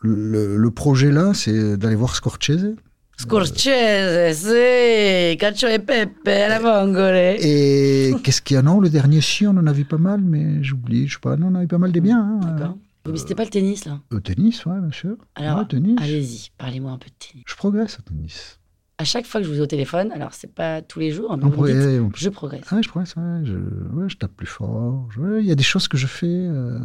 Le, le projet là, c'est d'aller voir Scorsese. Scorsese, c'est Cacio e Pepe à la vongole. Et qu'est-ce qu'il y a Non, le dernier, si, on en a vu pas mal, mais j'oublie, je sais pas. Non, on a eu pas mal des biens. hein. D'accord. Mais c'était pas le tennis, là? Au tennis, ouais, bien sûr. Alors, Ouais, tennis. allez-y, parlez-moi un peu de tennis. Je progresse au tennis. À chaque fois que je vous ai au téléphone, alors c'est pas tous les jours, mais On vous dites, on- je progresse. Ah, je progresse, ouais, je, ouais, je tape plus fort. Je- Il y a des choses que je fais, euh,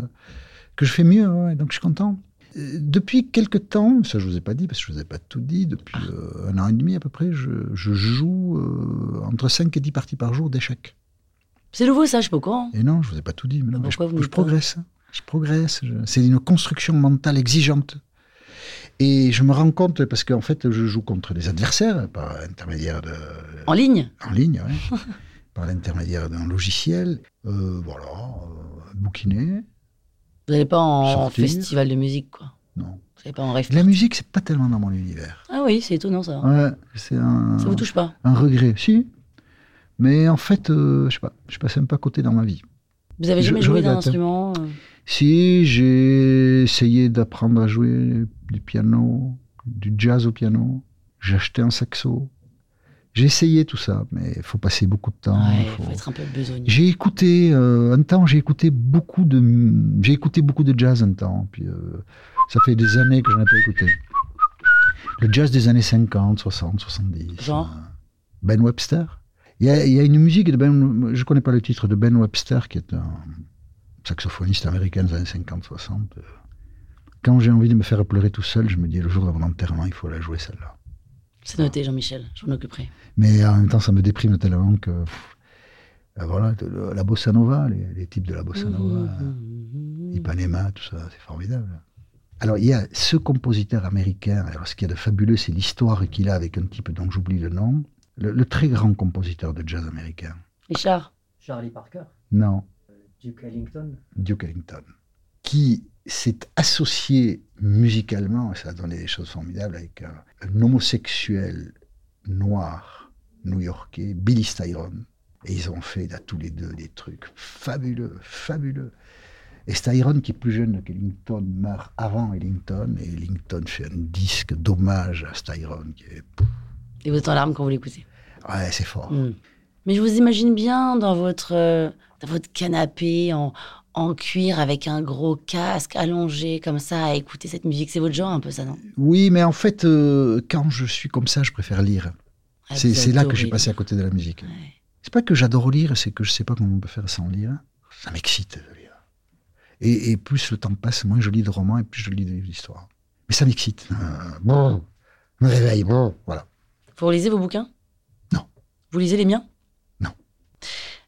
que je fais mieux, donc je suis content. Euh, Depuis quelques temps, ça je vous ai pas dit parce que je vous ai pas tout dit, depuis Ah. euh, un an et demi à peu près, je, je joue euh, entre 5 et 10 parties par jour d'échecs. C'est nouveau, ça, je suis pas au courant. Et non, je vous ai pas tout dit, mais non, mais vous je, progresse. Je progresse. C'est une construction mentale exigeante. Et je me rends compte, parce qu'en fait, je joue contre des adversaires par intermédiaire de, En ligne? En ligne, par l'intermédiaire d'un logiciel. Euh, voilà, euh, bouquiner, Vous n'allez pas en Sortir. festival de musique, quoi? non. Vous n'allez pas en rêve. La musique, c'est pas tellement dans mon univers. Ah oui, c'est étonnant, ça. Ouais, c'est un, Ça vous touche pas? un regret, si. Mais en fait, euh, je sais pas, je passe un pas à côté dans ma vie. Vous avez jamais je joué d'un instrument euh, Si, j'ai essayé d'apprendre à jouer du piano, du jazz au piano. J'ai acheté un saxo. J'ai essayé tout ça, mais il faut passer beaucoup de temps. Ouais, faut- faut être un peu besogneux. J'ai écouté, euh, un temps, j'ai écouté beaucoup de, j'ai écouté beaucoup de jazz un temps, puis euh, ça fait des années que je n'ai pas écouté. Le jazz des années 50, 60, 70. Genre euh, Ben Webster. Il y, a, il y a une musique de Ben, je connais pas le titre de Ben Webster, qui est un saxophoniste américain des années 50, 60. euh. Quand j'ai envie de me faire pleurer tout seul, je me dis le jour de mon enterrement, il faut la jouer celle-là. C'est noté, Jean-Michel, je m'en occuperai. Mais en même temps, ça me déprime tellement que. pff, euh, voilà, la bossa nova, les, les types de la bossa nova, Mmh. Ipanema, tout ça, c'est formidable. Alors, il y a ce compositeur américain, alors ce qu'il y a de fabuleux, c'est l'histoire qu'il a avec un type dont j'oublie le nom, le, le très grand compositeur de jazz américain. Richard, Charlie Parker, Non, Duke Ellington. Duke Ellington, qui s'est associé musicalement, et ça a donné des choses formidables, avec un, un homosexuel noir new-yorkais, Billy Styron. Et ils ont fait à tous les deux des trucs fabuleux, fabuleux. Et Styron, qui est plus jeune qu'Ellington, meurt avant Ellington, et Ellington fait un disque d'hommage à Styron, qui est... et vous êtes en larmes quand vous l'écoutez. Ouais, c'est fort. Mm. Mais je vous imagine bien dans votre, euh, dans votre canapé en, en cuir avec un gros casque allongé comme ça à écouter cette musique. C'est votre genre un peu ça, non? Oui, mais en fait, euh, quand je suis comme ça, je préfère lire. Ah, C'est là que j'ai passé à côté de la musique. Ouais. C'est pas que j'adore lire, c'est que je sais pas comment on peut faire sans lire. Ça m'excite de lire. Et, et plus le temps passe, moins je lis de romans et plus je lis des livres d'histoire. Mais ça m'excite. Euh, bon, me réveille, bon, voilà. Vous relisez vos bouquins? Vous lisez les miens? Non.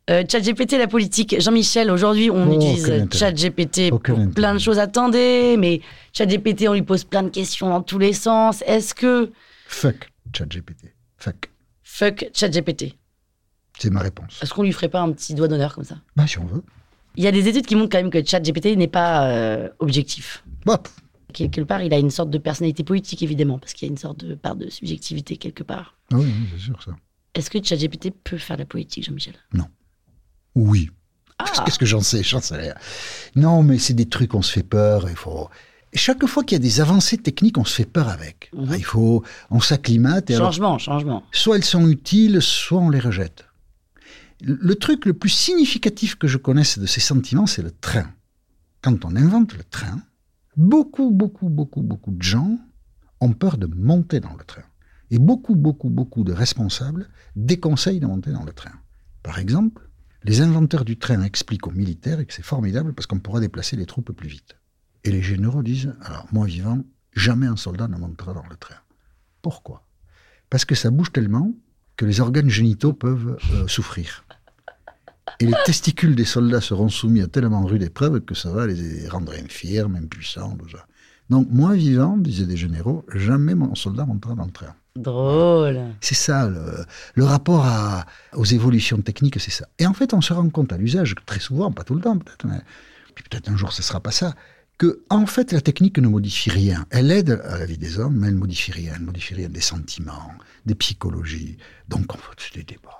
Euh, ChatGPT, la politique. Jean-Michel, aujourd'hui, on Oh, utilise. ChatGPT pour plein intérêt. de choses. Attendez, mais ChatGPT, on lui pose plein de questions dans tous les sens. Est-ce que Fuck ChatGPT. Fuck. fuck ChatGPT C'est ma réponse. Est-ce qu'on lui ferait pas un petit doigt d'honneur comme ça? Bah, si on veut. Il y a des études qui montrent quand même que ChatGPT n'est pas euh, objectif. Bah, Quelque part, il a une sorte de personnalité politique, évidemment, parce qu'il y a une sorte de part de subjectivité quelque part. ah oui, c'est sûr ça. Est-ce que ChatGPT peut faire de la politique, Jean-Michel? Oui. Ah. Qu'est-ce que j'en sais? J'en sais rien. Non, mais c'est des trucs, on se fait peur. Il faut. Chaque fois qu'il y a des avancées techniques, on se fait peur avec. Mhm. Ah, Il faut, on s'acclimate. alors, Changement, changement. soit elles sont utiles, soit on les rejette. Le le truc le plus significatif que je connaisse de ces sentiments, c'est le train. Quand on invente le train, beaucoup, beaucoup, beaucoup, beaucoup de gens ont peur de monter dans le train. Et beaucoup, beaucoup, beaucoup de responsables déconseillent de monter dans le train. Par exemple, les inventeurs du train expliquent aux militaires que c'est formidable parce qu'on pourra déplacer les troupes plus vite. Et les généraux disent, alors moi vivant, jamais un soldat ne montera dans le train. Pourquoi? Parce que ça bouge tellement que les organes génitaux peuvent euh, souffrir. Et les testicules des soldats seront soumis à tellement rude épreuve que ça va les rendre infirmes, impuissants, tout ça. Donc, moi vivant, disaient des généraux, jamais mon soldat montera dans le train. Drôle. C'est ça, le, le rapport à- aux évolutions techniques, c'est ça. Et en fait, on se rend compte à l'usage, très souvent, pas tout le temps peut-être, mais puis peut-être un jour ce sera pas ça, que en fait la technique ne modifie rien. Elle aide à la vie des hommes, mais elle ne modifie rien. Elle ne modifie rien des sentiments, des psychologies. Donc en fait, c'est des débats.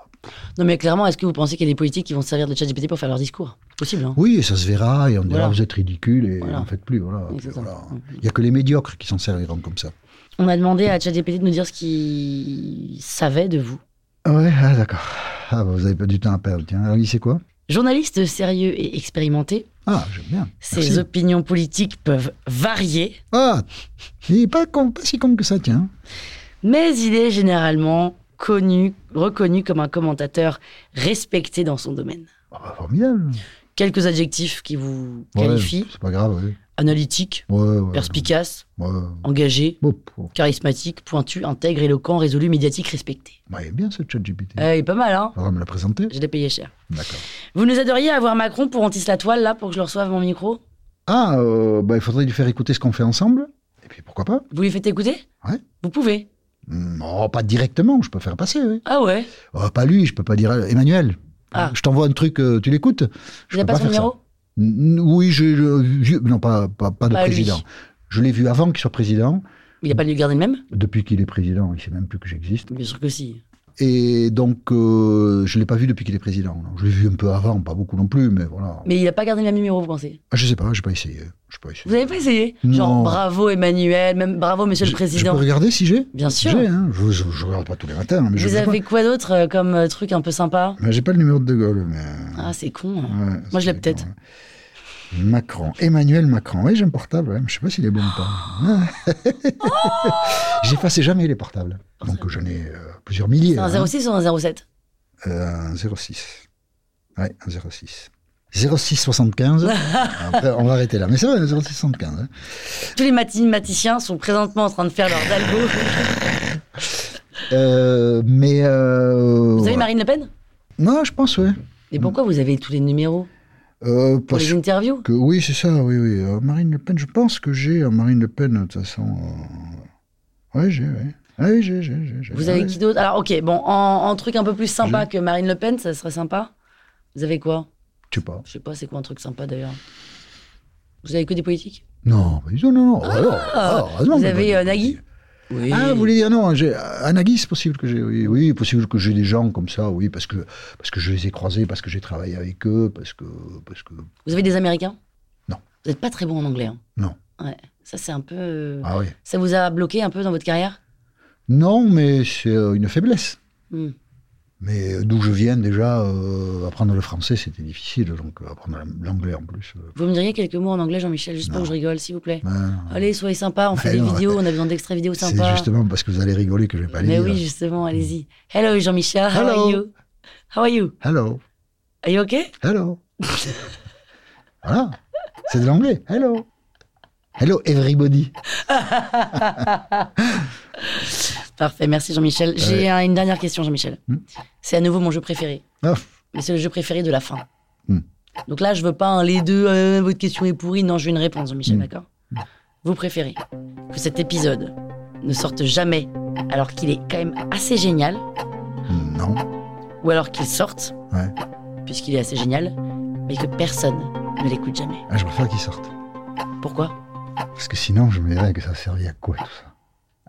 Non, mais clairement, est-ce que vous pensez qu'il y a des politiques qui vont se servir de ChatGPT pour faire leur discours? Possible, hein Oui, et ça se verra, et on dira Voilà. vous êtes ridicule, et Voilà. en faites plus. Voilà. Il n'y a que les médiocres qui s'en serviront comme ça. On a demandé à ChatGPT de nous dire ce qu'il savait de vous. Ouais, ah, d'accord. Ah, bah, vous avez pas du temps à perdre. Tiens, alors, c'est quoi? Journaliste sérieux et expérimenté, Ah, j'aime bien. ses Merci. opinions politiques peuvent varier, Ah, il n'est pas, si con que ça, tiens. mais il est généralement connu, reconnu comme un commentateur respecté dans son domaine. Ah, formidable. Quelques adjectifs qui vous Ouais, qualifient c'est pas grave, oui. Analytique, Ouais, ouais. perspicace, Ouais, engagé, charismatique, pointu, intègre, éloquent, résolu, médiatique, respecté. Ouais, il est bien ce chat GPT. Euh, il est pas mal, hein On va me la présenter Je l'ai payé cher. D'accord. Vous nous aideriez à avoir Macron pour Antis la toile, là, pour que je le reçoive mon micro? Ah, euh, bah, il faudrait lui faire écouter ce qu'on fait ensemble. Et puis pourquoi pas? Vous lui faites écouter? Ouais. Vous pouvez. Non, pas directement, je peux faire passer, oui. Ah ouais? Oh, pas lui, je peux pas dire. Emmanuel, Ah. je t'envoie un truc, euh, tu l'écoutes? Je n'avez peux pas son ça. Oui, je, je- je- non, pas, pas, pas de Pas lui. président. Je l'ai vu avant qu'il soit président. Il n'a pas lui garder le même? Depuis qu'il est président, il sait même plus que j'existe. Bien sûr que si. Et donc, euh, je l'ai pas vu depuis qu'il est président. Je l'ai vu un peu avant, pas beaucoup non plus, mais voilà. Mais il n'a pas gardé le même numéro, vous pensez? Ah, je sais pas, j'ai pas essayé. J'ai pas essayé. Vous n'avez pas essayé? Non. Genre, bravo Emmanuel, même bravo Monsieur le Je- Président. Je peux regarder si j'ai? Bien sûr. J'ai, hein. Je, je, je regarde pas tous les matins, mais je Vous avez pas. quoi d'autre euh, comme euh, truc un peu sympa? Mais j'ai pas le numéro de De Gaulle, mais. Ah, c'est con. hein. ouais, Moi, je l'ai peut-être. Macron, Emmanuel Macron. Oui, j'ai un portable, je sais pas s'il est bon ou pas. J'efface jamais les portables. Donc j'en ai euh, plusieurs milliers. Un hein. 06 ou un 07 Euh, un 06. Ouais, un 06. 06 75. Après, on va arrêter là. Mais c'est vrai, un 06 75. hein. Tous les mathématiciens sont présentement en train de faire leurs algos. Euh, mais. euh, Vous avez ouais. Marine Le Pen? Non, je pense, ouais. Et pourquoi vous avez tous les numéros? Euh, Pour les interviews? que, oui, c'est ça, oui, oui. Marine Le Pen, je pense que j'ai Marine Le Pen, de toute façon. Ouais, j'ai, oui. Ah oui, j'ai, j'ai, j'ai. j'ai. Vous avez Ouais. qui d'autre? Alors, ok, bon, en, en truc un peu plus sympa que Marine Le Pen, ça serait sympa. Vous avez quoi? Je sais pas. Je sais pas, c'est quoi un truc sympa d'ailleurs? Vous avez que des politiques? Non, non, non. Ah, non, ah, non, vous mais avez, euh, Nagui? Oui. Ah, vous voulez dire non, à Nagui, c'est possible que j'ai, oui, oui, possible que j'ai des gens comme ça, oui, parce que parce que je les ai croisés, parce que j'ai travaillé avec eux, parce que parce que Vous avez des Américains? Non. Vous n'êtes pas très bon en anglais. hein? Non. Ouais. Ça, c'est un peu. euh, Ah oui. Ça vous a bloqué un peu dans votre carrière? Non, mais c'est euh, une faiblesse. Hmm. Mais d'où je viens déjà, euh, apprendre le français c'était difficile, donc euh, apprendre l'anglais en plus. Vous me diriez quelques mots en anglais, Jean-Michel, juste pour que je rigole, s'il vous plaît ben, Allez, soyez sympa, on fait Ouais, des non, vidéos, on a besoin d'extraits vidéo c'est sympas. justement parce que vous allez rigoler que je vais pas Mais lire. oui, justement, allez-y. Hello, Jean-Michel, how Hello. are you? How are you? Hello, Are you okay? Hello. voilà, c'est de l'anglais. Hello, hello everybody. Parfait, merci Jean-Michel. J'ai Ouais. un- une dernière question, Jean-Michel. Hmm. C'est à nouveau mon jeu préféré. Ah, Mais c'est le jeu préféré de la fin. Hmm. Donc là, je veux pas un les deux, euh, votre question est pourrie. Non, je veux une réponse, Jean-Michel, Hmm. d'accord? Vous préférez que cet épisode ne sorte jamais alors qu'il est quand même assez génial, non. ou alors qu'il sorte, Ouais. puisqu'il est assez génial, mais que personne ne l'écoute jamais. Ah, je préfère qu'ils sortent. Pourquoi? Parce que sinon, je me dirais que ça servait à quoi tout ça?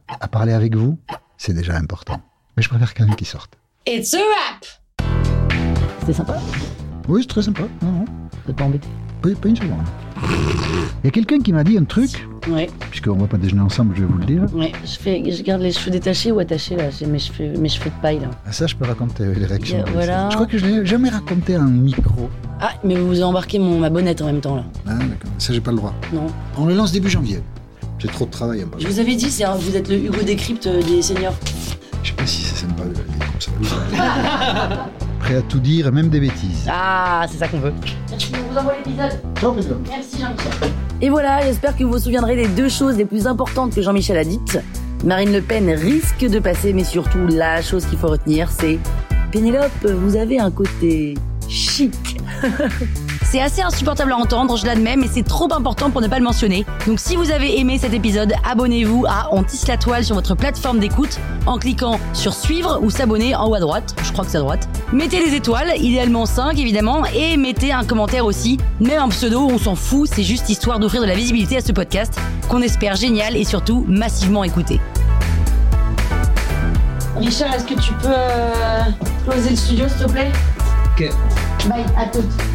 À parler avec vous, c'est déjà important. Mais je préfère quand même qu'ils sortent. It's a wrap C'était sympa Oui, c'est très sympa. Non, non, pas embêté pas, pas une seconde. Il y a quelqu'un qui m'a dit un truc, Ouais, puisqu'on va pas déjeuner ensemble, je vais vous le dire. ouais. Je, fais, je garde les cheveux détachés ou attachés, là. J'ai mes cheveux, mes cheveux de paille, là. Ah, Ça, je peux raconter les réactions. Yeah, voilà. Je crois que je l'ai jamais raconté à un micro. Ah, mais vous embarquez mon, ma bonnette en même temps là. Ah, d'accord. Ça, j'ai pas le droit. Non. On le lance début janvier. J'ai trop de travail en Je vous avais dit, c'est un- vous êtes le Hugo Décrypte euh, des seniors. Je sais pas si c'est sympa de le dire comme ça. Prêt à tout dire, même des bêtises. Ah, c'est ça qu'on veut. Merci, on vous envoie l'épisode. Merci Jean-Michel. Et voilà, j'espère que vous vous souviendrez des deux choses les plus importantes que Jean-Michel a dites. Marine Le Pen risque de passer, mais surtout la chose qu'il faut retenir, c'est Pénélope, vous avez un côté chic. C'est assez insupportable à entendre, je l'admets, mais c'est trop important pour ne pas le mentionner. Donc si vous avez aimé cet épisode, abonnez-vous à On tisse la toile sur votre plateforme d'écoute en cliquant sur suivre ou s'abonner en haut à droite. Je crois que c'est à droite. Mettez les étoiles, idéalement 5 évidemment, et mettez un commentaire aussi. Même un pseudo, on s'en fout, c'est juste histoire d'offrir de la visibilité à ce podcast qu'on espère génial et surtout massivement écouté. Richard, est-ce que tu peux euh, closer le studio s'il te plaît? Ok. Bye, à toutes.